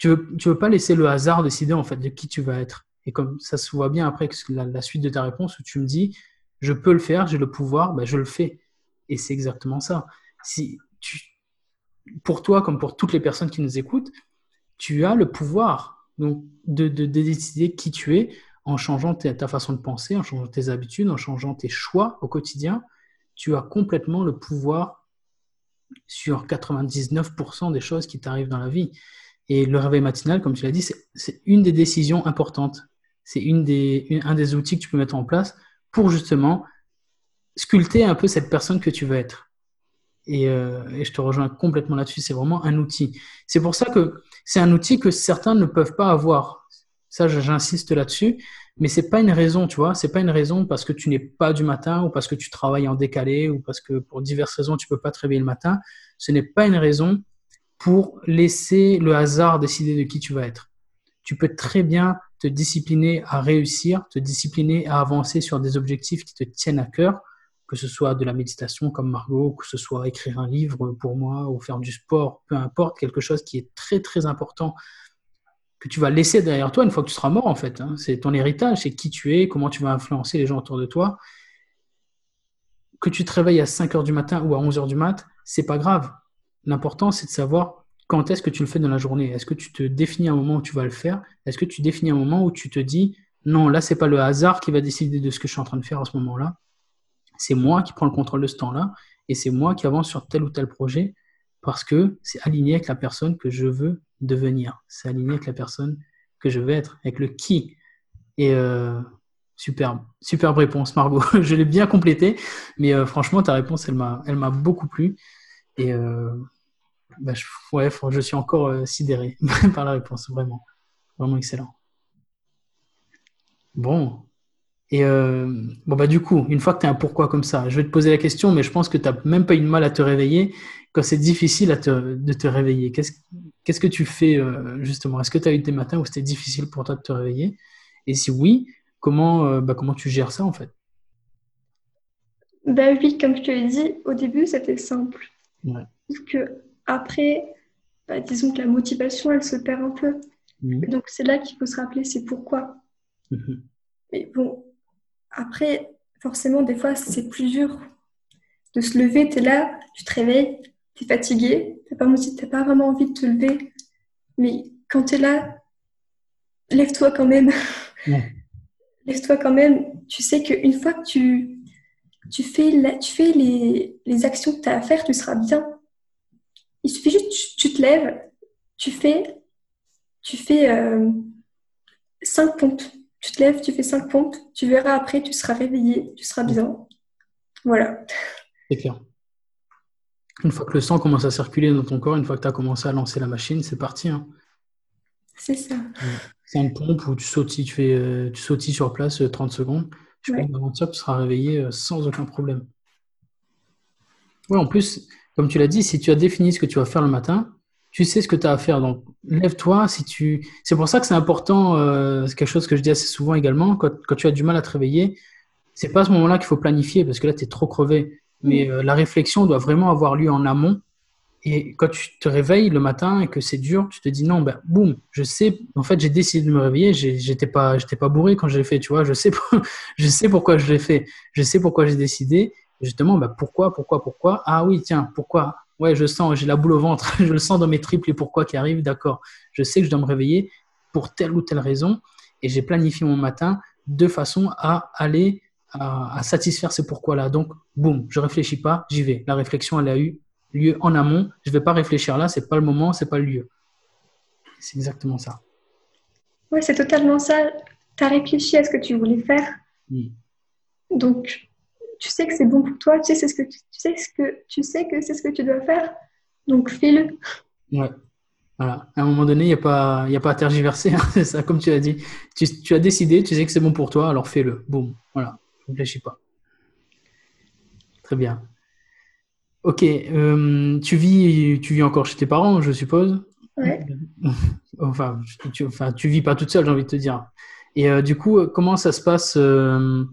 tu veux, veux pas laisser le hasard décider en fait de qui tu vas être. Et comme ça se voit bien après la, la suite de ta réponse où tu me dis, je peux le faire, j'ai le pouvoir, ben je le fais. Et c'est exactement ça. Si tu, pour toi, comme pour toutes les personnes qui nous écoutent, tu as le pouvoir Donc, de, de, décider qui tu es en changeant ta façon de penser, en changeant tes habitudes, en changeant tes choix au quotidien, tu as complètement le pouvoir sur 99% des choses qui t'arrivent dans la vie. Et le réveil matinal, comme tu l'as dit, c'est une des décisions importantes. C'est une des, un des outils que tu peux mettre en place pour justement sculpter un peu cette personne que tu veux être. Et, euh, et je te rejoins complètement là-dessus. C'est vraiment un outil. C'est pour ça que c'est un outil que certains ne peuvent pas avoir. Ça, j'insiste là-dessus. Mais c'est pas une raison, tu vois. C'est pas une raison parce que tu n'es pas du matin ou parce que tu travailles en décalé ou parce que pour diverses raisons tu peux pas te réveiller le matin. Ce n'est pas une raison pour laisser le hasard décider de qui tu vas être. Tu peux très bien te discipliner à réussir, te discipliner à avancer sur des objectifs qui te tiennent à cœur, que ce soit de la méditation comme Margot, que ce soit écrire un livre pour moi ou faire du sport, peu importe, quelque chose qui est très très important que tu vas laisser derrière toi une fois que tu seras mort, en fait. Hein. C'est ton héritage, c'est qui tu es, comment tu vas influencer les gens autour de toi. Que tu te réveilles à 5 heures du matin ou à 11 heures du mat, c'est pas grave. L'important, c'est de savoir quand est-ce que tu le fais dans la journée. Est-ce que tu te définis un moment où tu vas le faire? Est-ce que tu définis un moment où tu te dis non, là, c'est pas le hasard qui va décider de ce que je suis en train de faire à ce moment-là. C'est moi qui prends le contrôle de ce temps-là et c'est moi qui avance sur tel ou tel projet parce que c'est aligné avec la personne que je veux devenir. C'est aligné avec la personne que je vais être, avec le qui. Et euh, superbe, superbe réponse, Margot. je l'ai bien complété, mais euh, franchement, ta réponse, elle m'a beaucoup plu. Et euh, bah, je, ouais, je suis encore sidéré par la réponse, vraiment, vraiment excellent. Bon, et bon, bah, du coup, une fois que tu as un pourquoi comme ça, je vais te poser la question, mais je pense que tu n'as même pas eu de mal à te réveiller quand c'est difficile de te réveiller. Qu'est-ce que tu fais euh, justement? Est-ce que tu as eu des matins où c'était difficile pour toi de te réveiller? Et si oui, comment, euh, bah, comment tu gères ça en fait? Bah oui, comme je te l'ai dit, au début c'était simple. Que après, bah, disons que la motivation elle se perd un peu. Mmh. Donc c'est là qu'il faut se rappeler c'est pourquoi. Mmh Mais bon, après, forcément, des fois c'est plus dur de se lever, tu es là, tu te réveilles, tu es fatigué, tu n'as pas, vraiment envie de te lever, mais quand tu es là, lève-toi quand même. lève-toi quand même. Tu sais qu'une fois que tu, tu fais, tu fais les, les actions que tu as à faire, tu seras bien. Il suffit juste tu, tu te lèves, tu fais, tu fais euh, cinq pompes. Tu te lèves, tu fais cinq pompes, tu verras après, tu seras réveillé, tu seras bien. Voilà. C'est clair. Une fois que le sang commence à circuler dans ton corps, une fois que tu as commencé à lancer la machine, c'est parti. Hein. C'est ça. C'est une pompe où tu sautilles, tu, fais, euh, tu sautilles sur place 30 euh, secondes. Je ouais. pense tu seras réveillé euh, sans aucun problème. Oui, en plus, comme tu l'as dit, si tu as défini ce que tu vas faire le matin, tu sais ce que tu as à faire. Donc, lève-toi. Si tu... C'est pour ça que c'est important, c'est quelque chose que je dis assez souvent également, quand, quand tu as du mal à te réveiller, c'est pas à ce moment-là qu'il faut planifier parce que là, tu es trop crevé mais mm. euh, la réflexion doit vraiment avoir lieu en amont. Et quand tu te réveilles le matin et que c'est dur, tu te dis non, ben boum, je sais, en fait, j'ai décidé de me réveiller, j'étais pas, j'étais pas bourré quand je l'ai fait, tu vois, je sais, je sais pourquoi je l'ai fait, je sais pourquoi j'ai décidé, justement, ben pourquoi, pourquoi, pourquoi, ah oui, tiens, pourquoi, ouais, je sens, j'ai la boule au ventre, je le sens dans mes triples et pourquoi qui arrivent, d'accord, je sais que je dois me réveiller pour telle ou telle raison, et j'ai planifié mon matin de façon à aller à, satisfaire ce pourquoi-là. Donc, boum, je réfléchis pas, j'y vais. La réflexion, elle a eu lieu en amont. Je vais pas réfléchir là, c'est pas le moment, c'est pas le lieu. C'est exactement ça. Oui, c'est totalement ça. Tu as réfléchi à ce que tu voulais faire. Donc, tu sais que c'est bon pour toi, tu sais, ce que tu, sais ce que tu sais que c'est ce que tu dois faire. Donc, fais-le. Ouais. Voilà. À un moment donné, il n'y a, pas, a pas à tergiverser. Hein, c'est ça, comme tu as dit. Tu, tu, as décidé, tu sais que c'est bon pour toi, alors fais-le. Boum. Voilà réfléchis pas. Très bien. Ok, euh, tu, vis, tu vis encore chez tes parents, je suppose Ouais. enfin, tu, enfin, tu vis pas toute seule, j'ai envie de te dire. Et euh, du coup, comment ça se passe euh,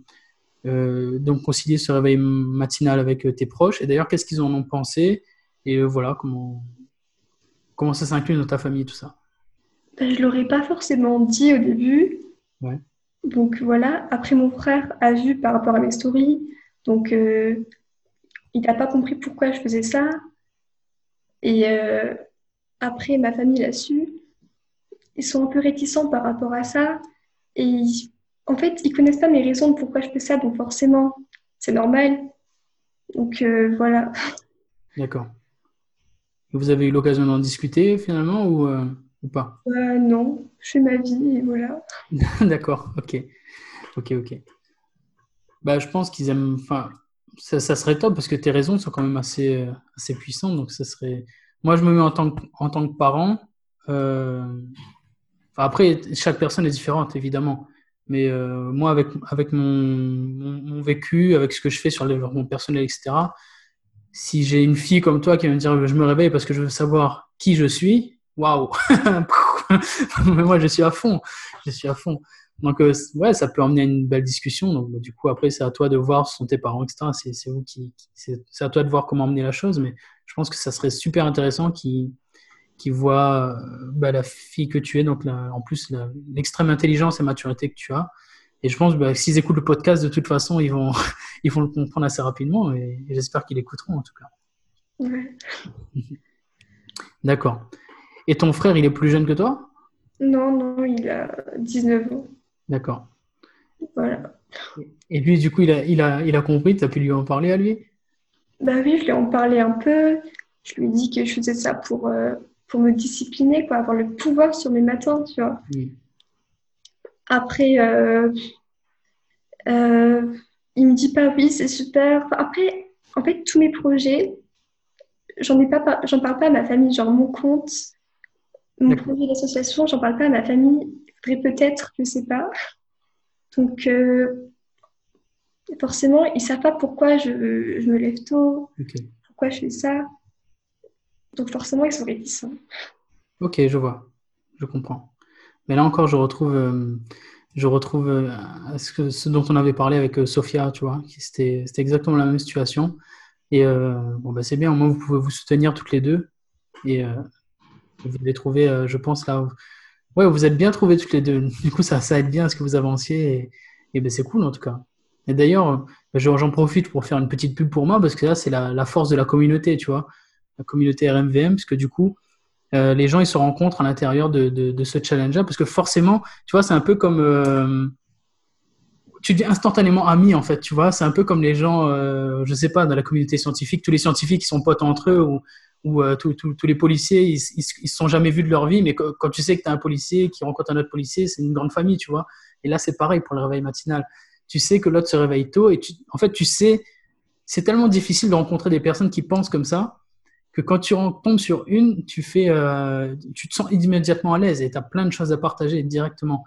donc concilier ce réveil matinal avec tes proches? Et d'ailleurs, qu'est-ce qu'ils en ont pensé? Et voilà, comment, comment ça s'inclut dans ta famille, tout ça? Ben, Je l'aurais pas forcément dit au début. Ouais. Donc voilà, après mon frère a vu par rapport à mes stories, donc euh, il n'a pas compris pourquoi je faisais ça. Et euh, après ma famille l'a su. ils sont un peu réticents par rapport à ça. Et en fait, ils connaissent pas mes raisons de pourquoi je fais ça, donc forcément, c'est normal. Donc euh, voilà. D'accord. Vous avez eu l'occasion d'en discuter finalement ou, euh, ou pas? Non, je fais ma vie et voilà. D'accord, ok. Ok, ok. Bah, je pense qu'ils aiment. Enfin, ça, serait top parce que tes raisons sont quand même assez, euh, assez puissantes. Donc, ça serait. Moi, je me mets en tant que, en tant que parent. Euh... Enfin, après, chaque personne est différente, évidemment. Mais euh, moi, avec, avec mon, mon, vécu, avec ce que je fais sur le développement personnel, etc., si j'ai une fille comme toi qui va me dire je me réveille parce que je veux savoir qui je suis, waouh Moi, je suis à fond. Je suis à fond. Donc, euh, ouais, ça peut emmener à une belle discussion. Donc, du coup, après, c'est à toi de voir, ce sont tes parents, etc. C'est vous qui, c'est à toi de voir comment emmener la chose. Mais je pense que ça serait super intéressant qu'ils qui voient euh, bah, la fille que tu es, donc la, en plus l'extrême intelligence et maturité que tu as. Et je pense que bah, s'ils écoutent le podcast, de toute façon, ils vont, ils vont le comprendre assez rapidement. Et, et j'espère qu'ils l'écouteront en tout cas. Ouais. D'accord. Et ton frère, il est plus jeune que toi? Non, non, il a 19 ans. D'accord. Voilà. Et lui, du coup, il a, il a, il a compris, tu as pu lui en parler à lui? Bah oui, je lui ai en parlé un peu. Je lui ai dit que je faisais ça pour, euh, pour me discipliner, quoi, avoir le pouvoir sur mes matins, tu vois. Oui. Après, euh, euh, il me dit pas oui, c'est super. Enfin, après, en fait, tous mes projets, j'en ai pas, j'en parle pas à ma famille. Genre mon compte, mon projet d'association, j'en parle pas à ma famille. Peut-être, je sais pas. Donc, euh, forcément, ils savent pas pourquoi je, je me lève tôt, okay. pourquoi je fais ça. Donc, forcément, ils sont réticents. Ok, je vois, je comprends. Mais là encore, je retrouve, euh, je retrouve euh, ce, dont on avait parlé avec Sophia, tu vois, c'était exactement la même situation. Et bon, bah, c'est bien, au moins vous pouvez vous soutenir toutes les deux. Et vous allez trouver, je pense, là. Ouais, vous êtes bien trouvés toutes les deux. Du coup, ça, ça aide bien à ce que vous avanciez. Et, ben, c'est cool en tout cas. Et d'ailleurs, j'en profite pour faire une petite pub pour moi parce que là, c'est la, force de la communauté, tu vois, la communauté RMVM, parce que du coup, euh, les gens ils se rencontrent à l'intérieur de, de, ce challenge-là, parce que forcément, tu vois, c'est un peu comme euh, tu dis instantanément ami en fait, tu vois, c'est un peu comme les gens, euh, je sais pas, dans la communauté scientifique, tous les scientifiques qui sont potes entre eux ou, euh, tous les policiers, ils, ils, se sont jamais vus de leur vie, mais quand, tu sais que tu as un policier qui rencontre un autre policier, c'est une grande famille, tu vois. Et là, c'est pareil pour le réveil matinal. Tu sais que l'autre se réveille tôt et tu, en fait, tu sais, c'est tellement difficile de rencontrer des personnes qui pensent comme ça que quand tu tombes sur une, tu fais, euh, tu te sens immédiatement à l'aise et tu as plein de choses à partager directement.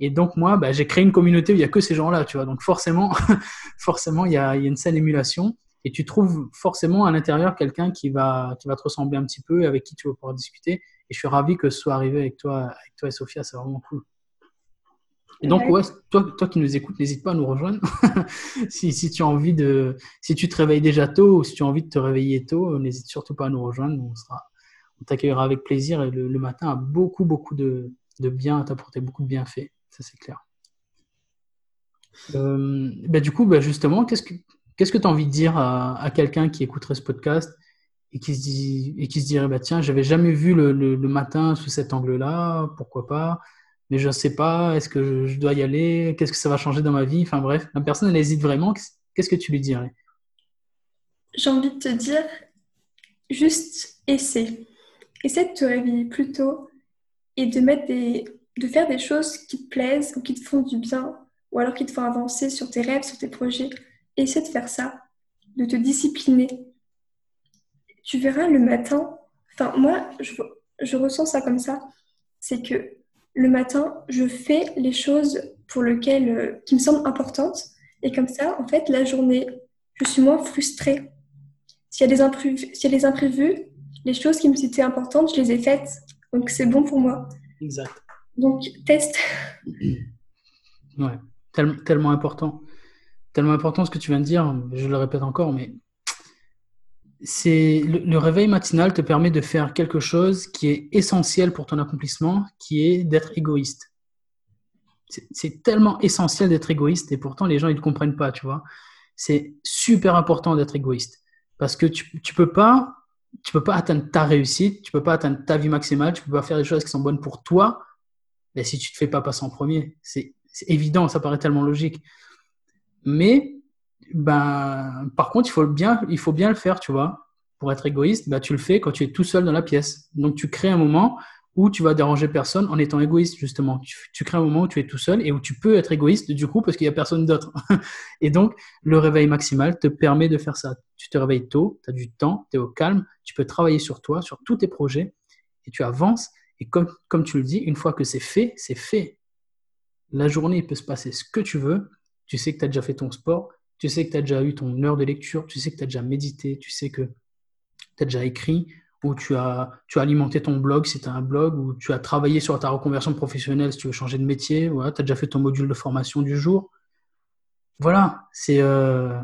Et donc moi, bah, j'ai créé une communauté où il y a que ces gens-là, tu vois. Donc forcément, forcément, il y, a, y a une saine émulation et tu trouves forcément à l'intérieur quelqu'un qui va, qui va te ressembler un petit peu, avec qui tu vas pouvoir discuter. Et je suis ravi que ce soit arrivé avec toi, avec toi et Sophia, c'est vraiment cool. Et donc, ouais, toi, toi qui nous écoutes, n'hésite pas à nous rejoindre. si, si, tu as envie de, si tu te réveilles déjà tôt ou si tu as envie de te réveiller tôt, n'hésite surtout pas à nous rejoindre. On sera, on t'accueillera avec plaisir et le, le, matin a beaucoup, beaucoup de, de bien à t'apporter, beaucoup de bienfaits. Ça, c'est clair. Euh, bah, du coup, bah, justement, qu'est-ce que qu'est-ce que tu as envie de dire à, quelqu'un qui écouterait ce podcast et qui se, dit, et qui se dirait bah, Tiens, j'avais jamais vu le, le, le matin sous cet angle-là, pourquoi pas mais je ne sais pas, est-ce que je dois y aller Qu'est-ce que ça va changer dans ma vie Enfin bref, la personne, elle hésite vraiment. Qu'est-ce que tu lui dirais? J'ai envie de te dire, juste essaie. Essaie de te réveiller plus tôt et de, mettre des, de faire des choses qui te plaisent ou qui te font du bien ou alors qui te font avancer sur tes rêves, sur tes projets. Essaie de faire ça, de te discipliner. Tu verras le matin, enfin moi, je, je ressens ça comme ça, c'est que le matin, je fais les choses pour lesquelles, euh, qui me semblent importantes. Et comme ça, en fait, la journée, je suis moins frustrée. S'il y, a des imprévus, s'il y a des imprévus, les choses qui me étaient importantes, je les ai faites. Donc, c'est bon pour moi. Exact. Donc, teste. Ouais, tellement important. Tellement important ce que tu viens de dire. Je le répète encore, mais c'est le, réveil matinal te permet de faire quelque chose qui est essentiel pour ton accomplissement, qui est d'être égoïste. C'est tellement essentiel d'être égoïste et pourtant les gens ils ne comprennent pas, tu vois. C'est super important d'être égoïste parce que tu, tu peux pas tu peux pas atteindre ta réussite, tu peux pas atteindre ta vie maximale, tu peux pas faire des choses qui sont bonnes pour toi ben, si tu te fais pas passer en premier, c'est évident, ça paraît tellement logique. Mais ben, par contre, il faut bien, il faut bien le faire, tu vois. Pour être égoïste, ben, tu le fais quand tu es tout seul dans la pièce. Donc, tu crées un moment où tu vas déranger personne en étant égoïste, justement. Tu, crées un moment où tu es tout seul et où tu peux être égoïste, du coup, parce qu'il n'y a personne d'autre. et donc, le réveil maximal te permet de faire ça. Tu te réveilles tôt, tu as du temps, tu es au calme, tu peux travailler sur toi, sur tous tes projets, et tu avances. Et comme, comme tu le dis, une fois que c'est fait, c'est fait. La journée, peut se passer ce que tu veux. Tu sais que tu as déjà fait ton sport, tu sais que tu as déjà eu ton heure de lecture, tu sais que tu as déjà médité, tu sais que tu as déjà écrit, ou tu as, alimenté ton blog si tu as un blog, ou tu as travaillé sur ta reconversion professionnelle si tu veux changer de métier, voilà, tu as déjà fait ton module de formation du jour. Voilà, c'est euh,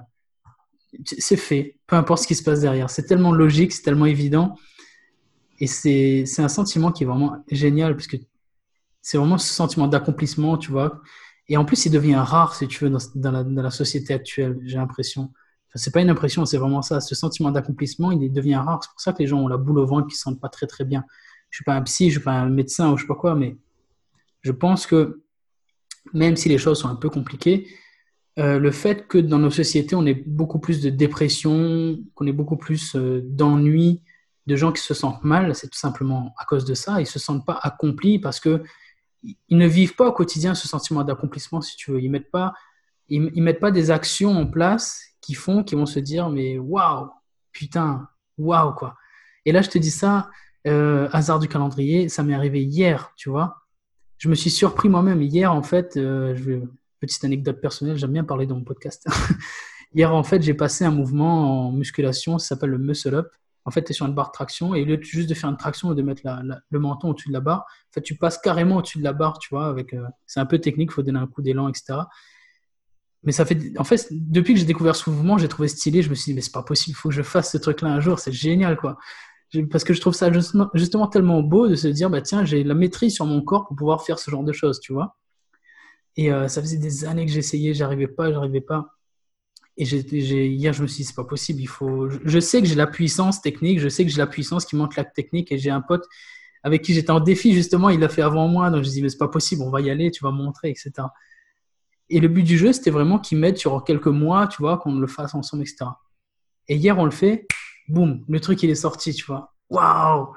c'est fait, peu importe ce qui se passe derrière. C'est tellement logique, c'est tellement évident. Et c'est un sentiment qui est vraiment génial, parce que c'est vraiment ce sentiment d'accomplissement, tu vois. Et en plus, il devient rare, si tu veux, dans, la, société actuelle, j'ai l'impression. Enfin, c'est pas une impression, c'est vraiment ça. Ce sentiment d'accomplissement, il devient rare. C'est pour ça que les gens ont la boule au ventre, qui se sentent pas très très bien. Je suis pas un psy, je suis pas un médecin ou je sais pas quoi, mais je pense que même si les choses sont un peu compliquées, euh, le fait que dans nos sociétés, on ait beaucoup plus de dépression, qu'on ait beaucoup plus euh, d'ennui, de gens qui se sentent mal, c'est tout simplement à cause de ça. Ils se sentent pas accomplis parce que ils ne vivent pas au quotidien ce sentiment d'accomplissement, si tu veux. Ils mettent pas, ils, mettent pas des actions en place qui font, qui vont se dire, mais waouh, putain, waouh, quoi. Et là, je te dis ça, euh, hasard du calendrier, ça m'est arrivé hier, tu vois. Je me suis surpris moi-même. Hier, en fait, euh, je petite anecdote personnelle, j'aime bien parler dans mon podcast. hier, en fait, j'ai passé un mouvement en musculation, ça s'appelle le muscle up. En fait, tu es sur une barre de traction et au lieu juste de faire une traction ou de mettre le menton au-dessus de la barre, en fait, tu passes carrément au-dessus de la barre, tu vois. Avec, euh, c'est un peu technique, faut donner un coup d'élan, etc. Mais ça fait, en fait, depuis que j'ai découvert ce mouvement, j'ai trouvé stylé. Je me suis dit, mais c'est pas possible, il faut que je fasse ce truc-là un jour, c'est génial, quoi. Parce que je trouve ça justement, tellement beau de se dire, bah tiens, j'ai la maîtrise sur mon corps pour pouvoir faire ce genre de choses, tu vois. Et euh, ça faisait des années que j'essayais, j'arrivais pas, j'arrivais pas. Et hier, je me suis dit, c'est pas possible. Il faut. Je sais que j'ai la puissance technique, je sais que j'ai la puissance qui monte la technique. Et j'ai un pote avec qui j'étais en défi, justement, il l'a fait avant moi. Donc je me dit, mais c'est pas possible, on va y aller, tu vas montrer, etc. Et le but du jeu, c'était vraiment qu'il m'aide sur quelques mois, tu vois, qu'on le fasse ensemble, etc. Et hier, on le fait, boum, le truc, il est sorti, tu vois. Waouh!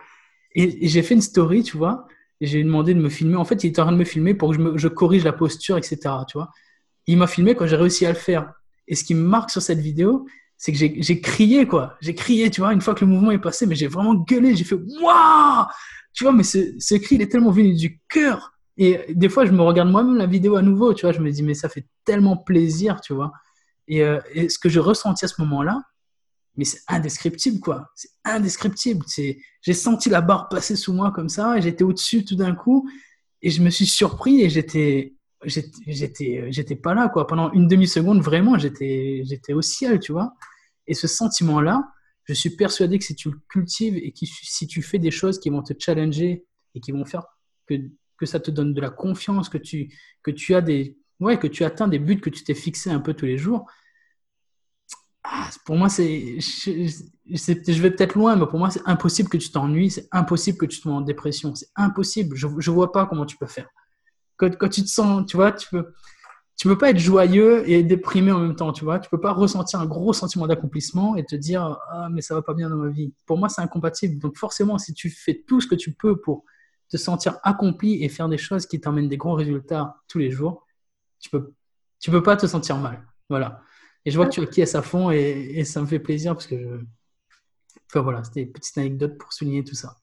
Et, j'ai fait une story, tu vois, j'ai demandé de me filmer. En fait, il était en train de me filmer pour que je, je corrige la posture, etc. Tu vois. Il m'a filmé quand j'ai réussi à le faire. Et ce qui me marque sur cette vidéo, c'est que j'ai crié, quoi. J'ai crié, tu vois, une fois que le mouvement est passé, mais j'ai vraiment gueulé. J'ai fait Waouh Tu vois, mais ce, cri, il est tellement venu du cœur. Et des fois, je me regarde moi-même la vidéo à nouveau, tu vois. Je me dis, mais ça fait tellement plaisir, tu vois. Et, euh, ce que je ressentis à ce moment-là, mais c'est indescriptible, quoi. C'est indescriptible. J'ai senti la barre passer sous moi comme ça, et j'étais au-dessus tout d'un coup, et je me suis surpris, et j'étais j'étais j'étais pas là quoi. Pendant une demi seconde vraiment j'étais j'étais au ciel tu vois. Et ce sentiment là je suis persuadé que si tu le cultives et que si tu fais des choses qui vont te challenger et qui vont faire que que ça te donne de la confiance que tu que tu as des ouais que tu atteins des buts que tu t'es fixé un peu tous les jours ah, pour moi c'est je, je, vais peut-être loin mais pour moi c'est impossible que tu t'ennuies c'est impossible que tu te en dépression c'est impossible. Je je vois pas comment tu peux faire quand, tu te sens, tu vois, tu peux, tu peux pas être joyeux et déprimé en même temps, tu vois. Tu peux pas ressentir un gros sentiment d'accomplissement et te dire ah mais ça va pas bien dans ma vie. Pour moi, c'est incompatible. Donc forcément, si tu fais tout ce que tu peux pour te sentir accompli et faire des choses qui t'emmènent des gros résultats tous les jours, tu peux, tu peux pas te sentir mal. Voilà. Et je vois que tu acquiesces à fond et, et ça me fait plaisir parce que je... Enfin voilà, c'était une petite anecdote pour souligner tout ça.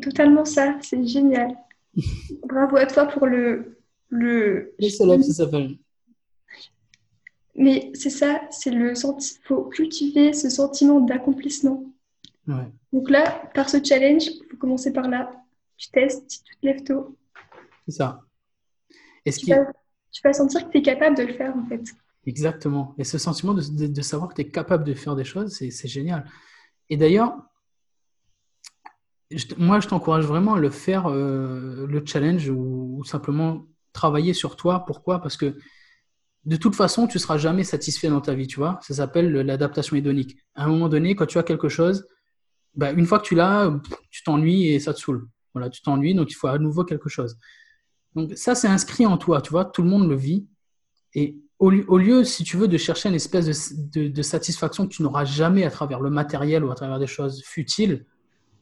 Totalement ça, c'est génial. Bravo à toi pour le, le... Les ça s'appelle. Mais c'est ça, c'est le senti... faut cultiver ce sentiment d'accomplissement. Donc là, par ce challenge, il faut commencer par là. Tu testes, tu te lèves tôt. C'est ça. est tu, vas, tu, vas, sentir que tu es capable de le faire en fait. Exactement. Et ce sentiment de, de savoir que tu es capable de faire des choses, c'est génial. Et d'ailleurs, moi, je t'encourage vraiment à le faire, euh, le challenge, ou, simplement travailler sur toi. Pourquoi? Parce que de toute façon, tu seras jamais satisfait dans ta vie, tu vois. Ça s'appelle l'adaptation hédonique. À un moment donné, quand tu as quelque chose, bah, une fois que tu l'as, tu t'ennuies et ça te saoule. Voilà, tu t'ennuies, donc il faut à nouveau quelque chose. Donc ça, c'est inscrit en toi, tu vois, tout le monde le vit. Et au, lieu, si tu veux, de chercher une espèce de, satisfaction que tu n'auras jamais à travers le matériel ou à travers des choses futiles,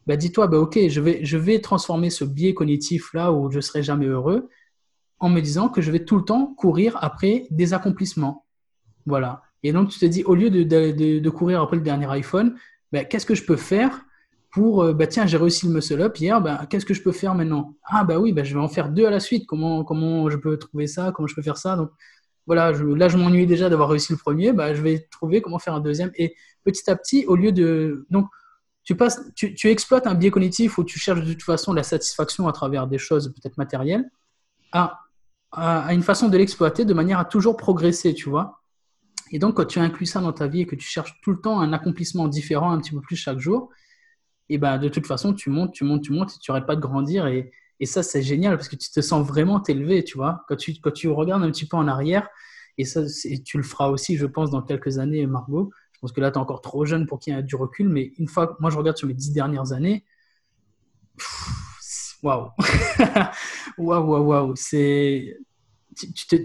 bah dis-toi, bah ok, je vais, je vais transformer ce biais cognitif là où je serai jamais heureux en me disant que je vais tout le temps courir après des accomplissements. Voilà. Et donc tu te dis, au lieu de, de courir après le dernier iPhone, bah, qu'est-ce que je peux faire pour, euh, bah, tiens, j'ai réussi le muscle up hier, bah, qu'est-ce que je peux faire maintenant? Ah, bah oui, bah, je vais en faire deux à la suite. Comment, comment je peux trouver ça? Comment je peux faire ça? Donc, voilà, là, je m'ennuie déjà d'avoir réussi le premier, bah, je vais trouver comment faire un deuxième. Et petit à petit, au lieu de. Donc, tu, passes, tu, tu exploites un biais cognitif où tu cherches de toute façon la satisfaction à travers des choses peut-être matérielles, à, une façon de l'exploiter de manière à toujours progresser, tu vois. Et donc, quand tu inclus ça dans ta vie et que tu cherches tout le temps un accomplissement différent un petit peu plus chaque jour, et ben de toute façon, tu montes, tu montes, tu montes, tu n'arrêtes pas de grandir. Et, et ça, c'est génial parce que tu te sens vraiment t'élever, tu vois. Quand tu, quand tu regardes un petit peu en arrière, et ça, tu le feras aussi, je pense, dans quelques années, Margot. Je pense que là, tu es encore trop jeune pour qu'il y ait du recul, mais une fois, moi, je regarde sur mes dix dernières années, waouh, waouh, waouh, c'est, tu, tu, te,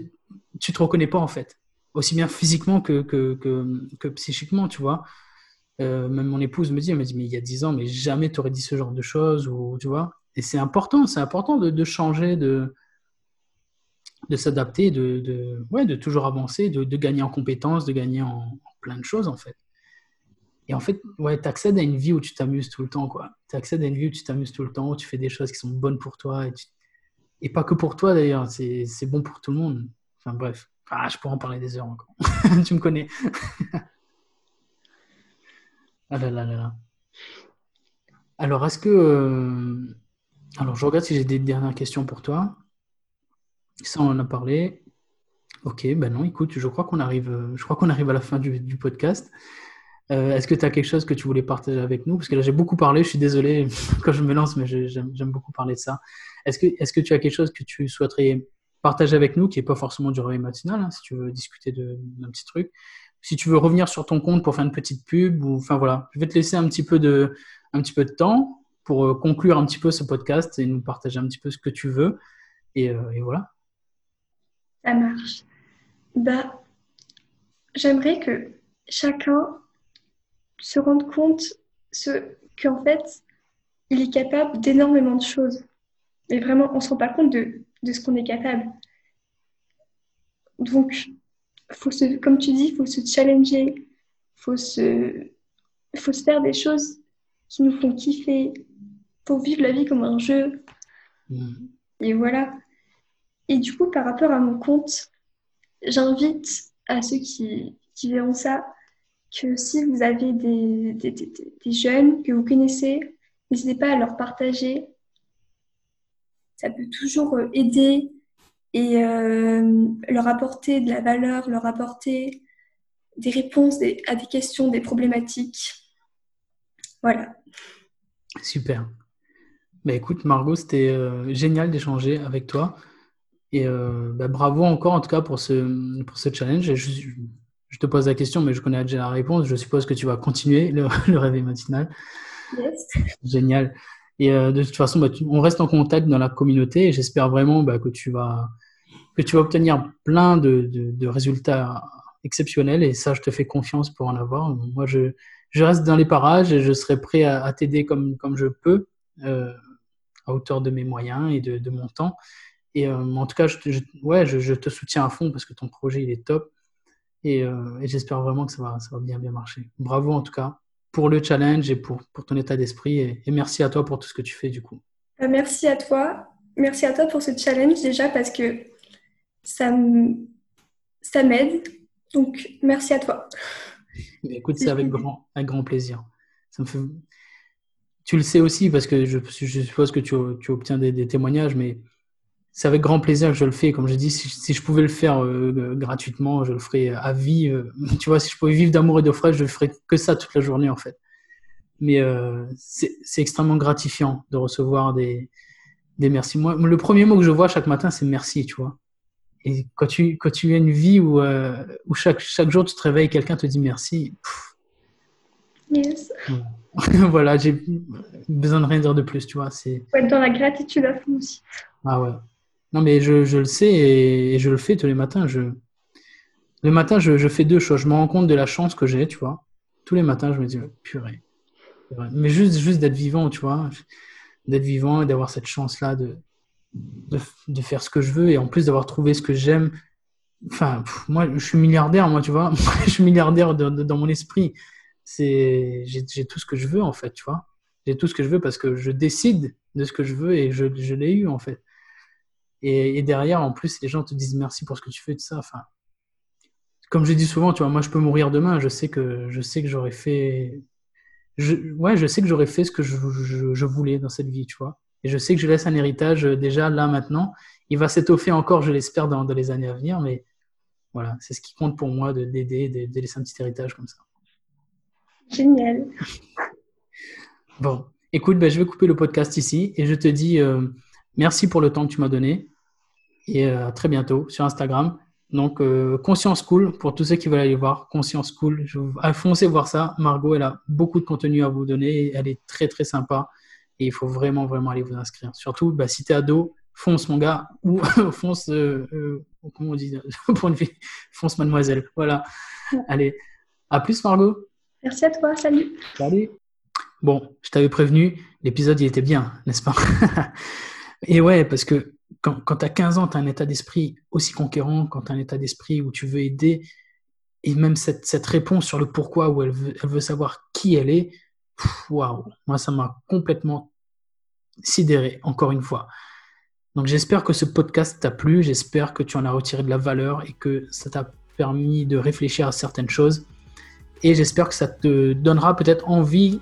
tu te reconnais pas en fait, aussi bien physiquement que, que, que, que psychiquement, tu vois. Euh, même mon épouse me dit, elle me dit, mais il y a 10 ans, mais jamais tu aurais dit ce genre de choses, ou tu vois. Et c'est important, c'est important de, de, changer, de, de s'adapter, de, de, ouais, de toujours avancer, de, de, gagner en compétences, de gagner en, plein de choses, en fait. Et en fait, ouais, tu accèdes à une vie où tu t'amuses tout le temps, quoi. Tu accèdes à une vie où tu t'amuses tout le temps, où tu fais des choses qui sont bonnes pour toi, et, pas que pour toi d'ailleurs, c'est bon pour tout le monde. Enfin bref, ah, je pourrais en parler des heures encore. tu me connais. Ah. Alors, est-ce que. Euh, alors, je regarde si j'ai des dernières questions pour toi. Ça, on en a parlé. Ok, ben non, écoute, je crois qu'on arrive, je crois qu'on arrive à la fin du, podcast. Euh, est-ce que tu as quelque chose que tu voulais partager avec nous? Parce que là, j'ai beaucoup parlé, je suis désolé quand je me lance, mais j'aime beaucoup parler de ça. Est-ce que, tu as quelque chose que tu souhaiterais partager avec nous, qui n'est pas forcément du réveil matinal, hein, si tu veux discuter d'un petit truc? Si tu veux revenir sur ton compte pour faire une petite pub, ou enfin voilà, je vais te laisser un petit peu de, un petit peu de temps pour euh, conclure un petit peu ce podcast et nous partager un petit peu ce que tu veux. Et, euh, voilà. Ça marche. Bah, j'aimerais que chacun se rende compte qu'en fait, il est capable d'énormément de choses. Et vraiment, on ne se rend pas compte de, de ce qu'on est capable. Donc, faut se, comme tu dis, il faut se challenger, il faut se, faut se faire des choses qui nous font kiffer, pour vivre la vie comme un jeu. Mm. Et voilà. Et du coup, par rapport à mon compte, j'invite à ceux qui, qui, verront ça que si vous avez des, jeunes que vous connaissez, n'hésitez pas à leur partager. Ça peut toujours aider et euh, leur apporter de la valeur, leur apporter des réponses à des questions, des problématiques. Voilà. Super. Bah, écoute, Margot, c'était euh, génial d'échanger avec toi. Et euh, bah, bravo encore, en tout cas, pour ce, pour ce challenge. Te pose la question, mais je connais déjà la réponse. Je suppose que tu vas continuer le, le réveil matinal. Yes. Génial. Et de toute façon, bah, on reste en contact dans la communauté et j'espère vraiment bah, que tu vas que tu vas obtenir plein de, de, résultats exceptionnels et ça, je te fais confiance pour en avoir. Moi, je, je reste dans les parages et je serai prêt à, t'aider comme, comme je peux euh, à hauteur de mes moyens et de, de mon temps. Et euh, en tout cas, je, ouais, je, te soutiens à fond parce que ton projet, il est top. Et, euh, et j'espère vraiment que ça va, ça va bien, bien marcher. Bravo en tout cas pour le challenge et pour, pour ton état d'esprit. Et, et merci à toi pour tout ce que tu fais du coup. Merci à toi. Merci à toi pour ce challenge déjà parce que ça m'aide. Donc, merci à toi. Écoute, c'est avec grand, avec grand plaisir. Ça me fait... Tu le sais aussi parce que je, je suppose que tu, tu obtiens des, témoignages, mais c'est avec grand plaisir que je le fais. Comme je dis, si, je pouvais le faire euh, gratuitement, je le ferais à vie. Euh, tu vois, si je pouvais vivre d'amour et de fraîche, je ne ferais que ça toute la journée en fait. Mais euh, c'est extrêmement gratifiant de recevoir des, des merci. Moi, le premier mot que je vois chaque matin, c'est merci, tu vois. Et quand tu, quand tu as une vie où, euh, où chaque, chaque jour tu te réveilles, quelqu'un te dit merci. Yes. voilà, j'ai besoin de rien dire de plus, tu vois. C'est... Faut être dans la gratitude à fond aussi. Ah ouais. Non, mais je, le sais et, je le fais tous les matins. Je... Le matin, je, fais deux choses. Je me rends compte de la chance que j'ai, tu vois. Tous les matins, je me dis, purée. Mais juste, juste d'être vivant, tu vois. D'être vivant et d'avoir cette chance-là de, de, de, faire ce que je veux et en plus d'avoir trouvé ce que j'aime. Enfin, moi, je suis milliardaire, moi, tu vois. je suis milliardaire dans mon esprit. C'est, j'ai tout ce que je veux, en fait, tu vois. J'ai tout ce que je veux parce que je décide de ce que je veux et je l'ai eu, en fait. Et, derrière, en plus, les gens te disent merci pour ce que tu fais, tout ça. Enfin, comme je dis souvent, tu vois, moi, je peux mourir demain. Je sais que, je sais que j'aurais fait, je, ouais, je sais que j'aurais fait ce que je, je, voulais dans cette vie, tu vois. Et je sais que je laisse un héritage euh, déjà là maintenant. Il va s'étoffer encore, je l'espère, dans, dans, les années à venir. Mais voilà, c'est ce qui compte pour moi d'aider, de, de, laisser un petit héritage comme ça. Génial. Bon, écoute, ben, je vais couper le podcast ici et je te dis euh, merci pour le temps que tu m'as donné et euh, à très bientôt sur Instagram. Donc, euh, Conscience Cool, pour tous ceux qui veulent aller voir, Conscience Cool, je vous foncez voir ça. Margot, elle a beaucoup de contenu à vous donner, elle est très très sympa et il faut vraiment vraiment aller vous inscrire. Surtout, bah, si tu es ado, fonce mon gars ou fonce, comment on dit, pour une fille, fonce mademoiselle. Voilà. Allez, à plus Margot. Merci à toi, salut. Salut. Bon, je t'avais prévenu, l'épisode il était bien, n'est-ce pas? Et ouais, parce que quand, tu as 15 ans, tu as un état d'esprit aussi conquérant, quand tu as un état d'esprit où tu veux aider, et même cette, cette réponse sur le pourquoi, où elle veut, elle veut savoir qui elle est, waouh, moi ça m'a complètement sidéré, encore une fois. Donc j'espère que ce podcast t'a plu, j'espère que tu en as retiré de la valeur et que ça t'a permis de réfléchir à certaines choses. Et j'espère que ça te donnera peut-être envie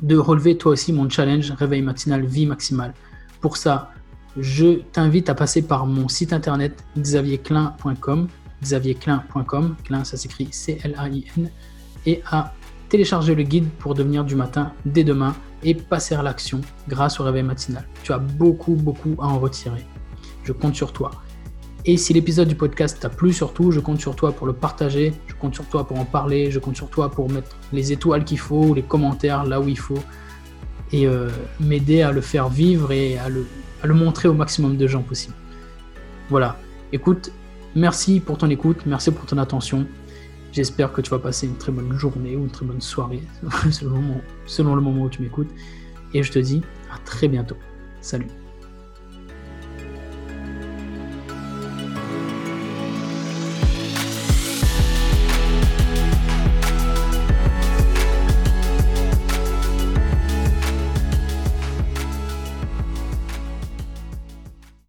de relever toi aussi mon challenge réveil matinal vie maximale. Pour ça, je t'invite à passer par mon site internet xavierclin.com, xavierclin.com, Clin ça s'écrit C-L-A-I-N, et à télécharger le guide pour devenir du matin dès demain et passer à l'action grâce au réveil matinal. Tu as beaucoup, beaucoup à en retirer. Je compte sur toi. Et si l'épisode du podcast t'a plu surtout, je compte sur toi pour le partager, je compte sur toi pour en parler, je compte sur toi pour mettre les étoiles qu'il faut, les commentaires là où il faut, et euh, m'aider à le faire vivre et à le, à le montrer au maximum de gens possible. Voilà, écoute, merci pour ton écoute, merci pour ton attention. J'espère que tu vas passer une très bonne journée ou une très bonne soirée, selon, selon le moment où tu m'écoutes. Et je te dis à très bientôt. Salut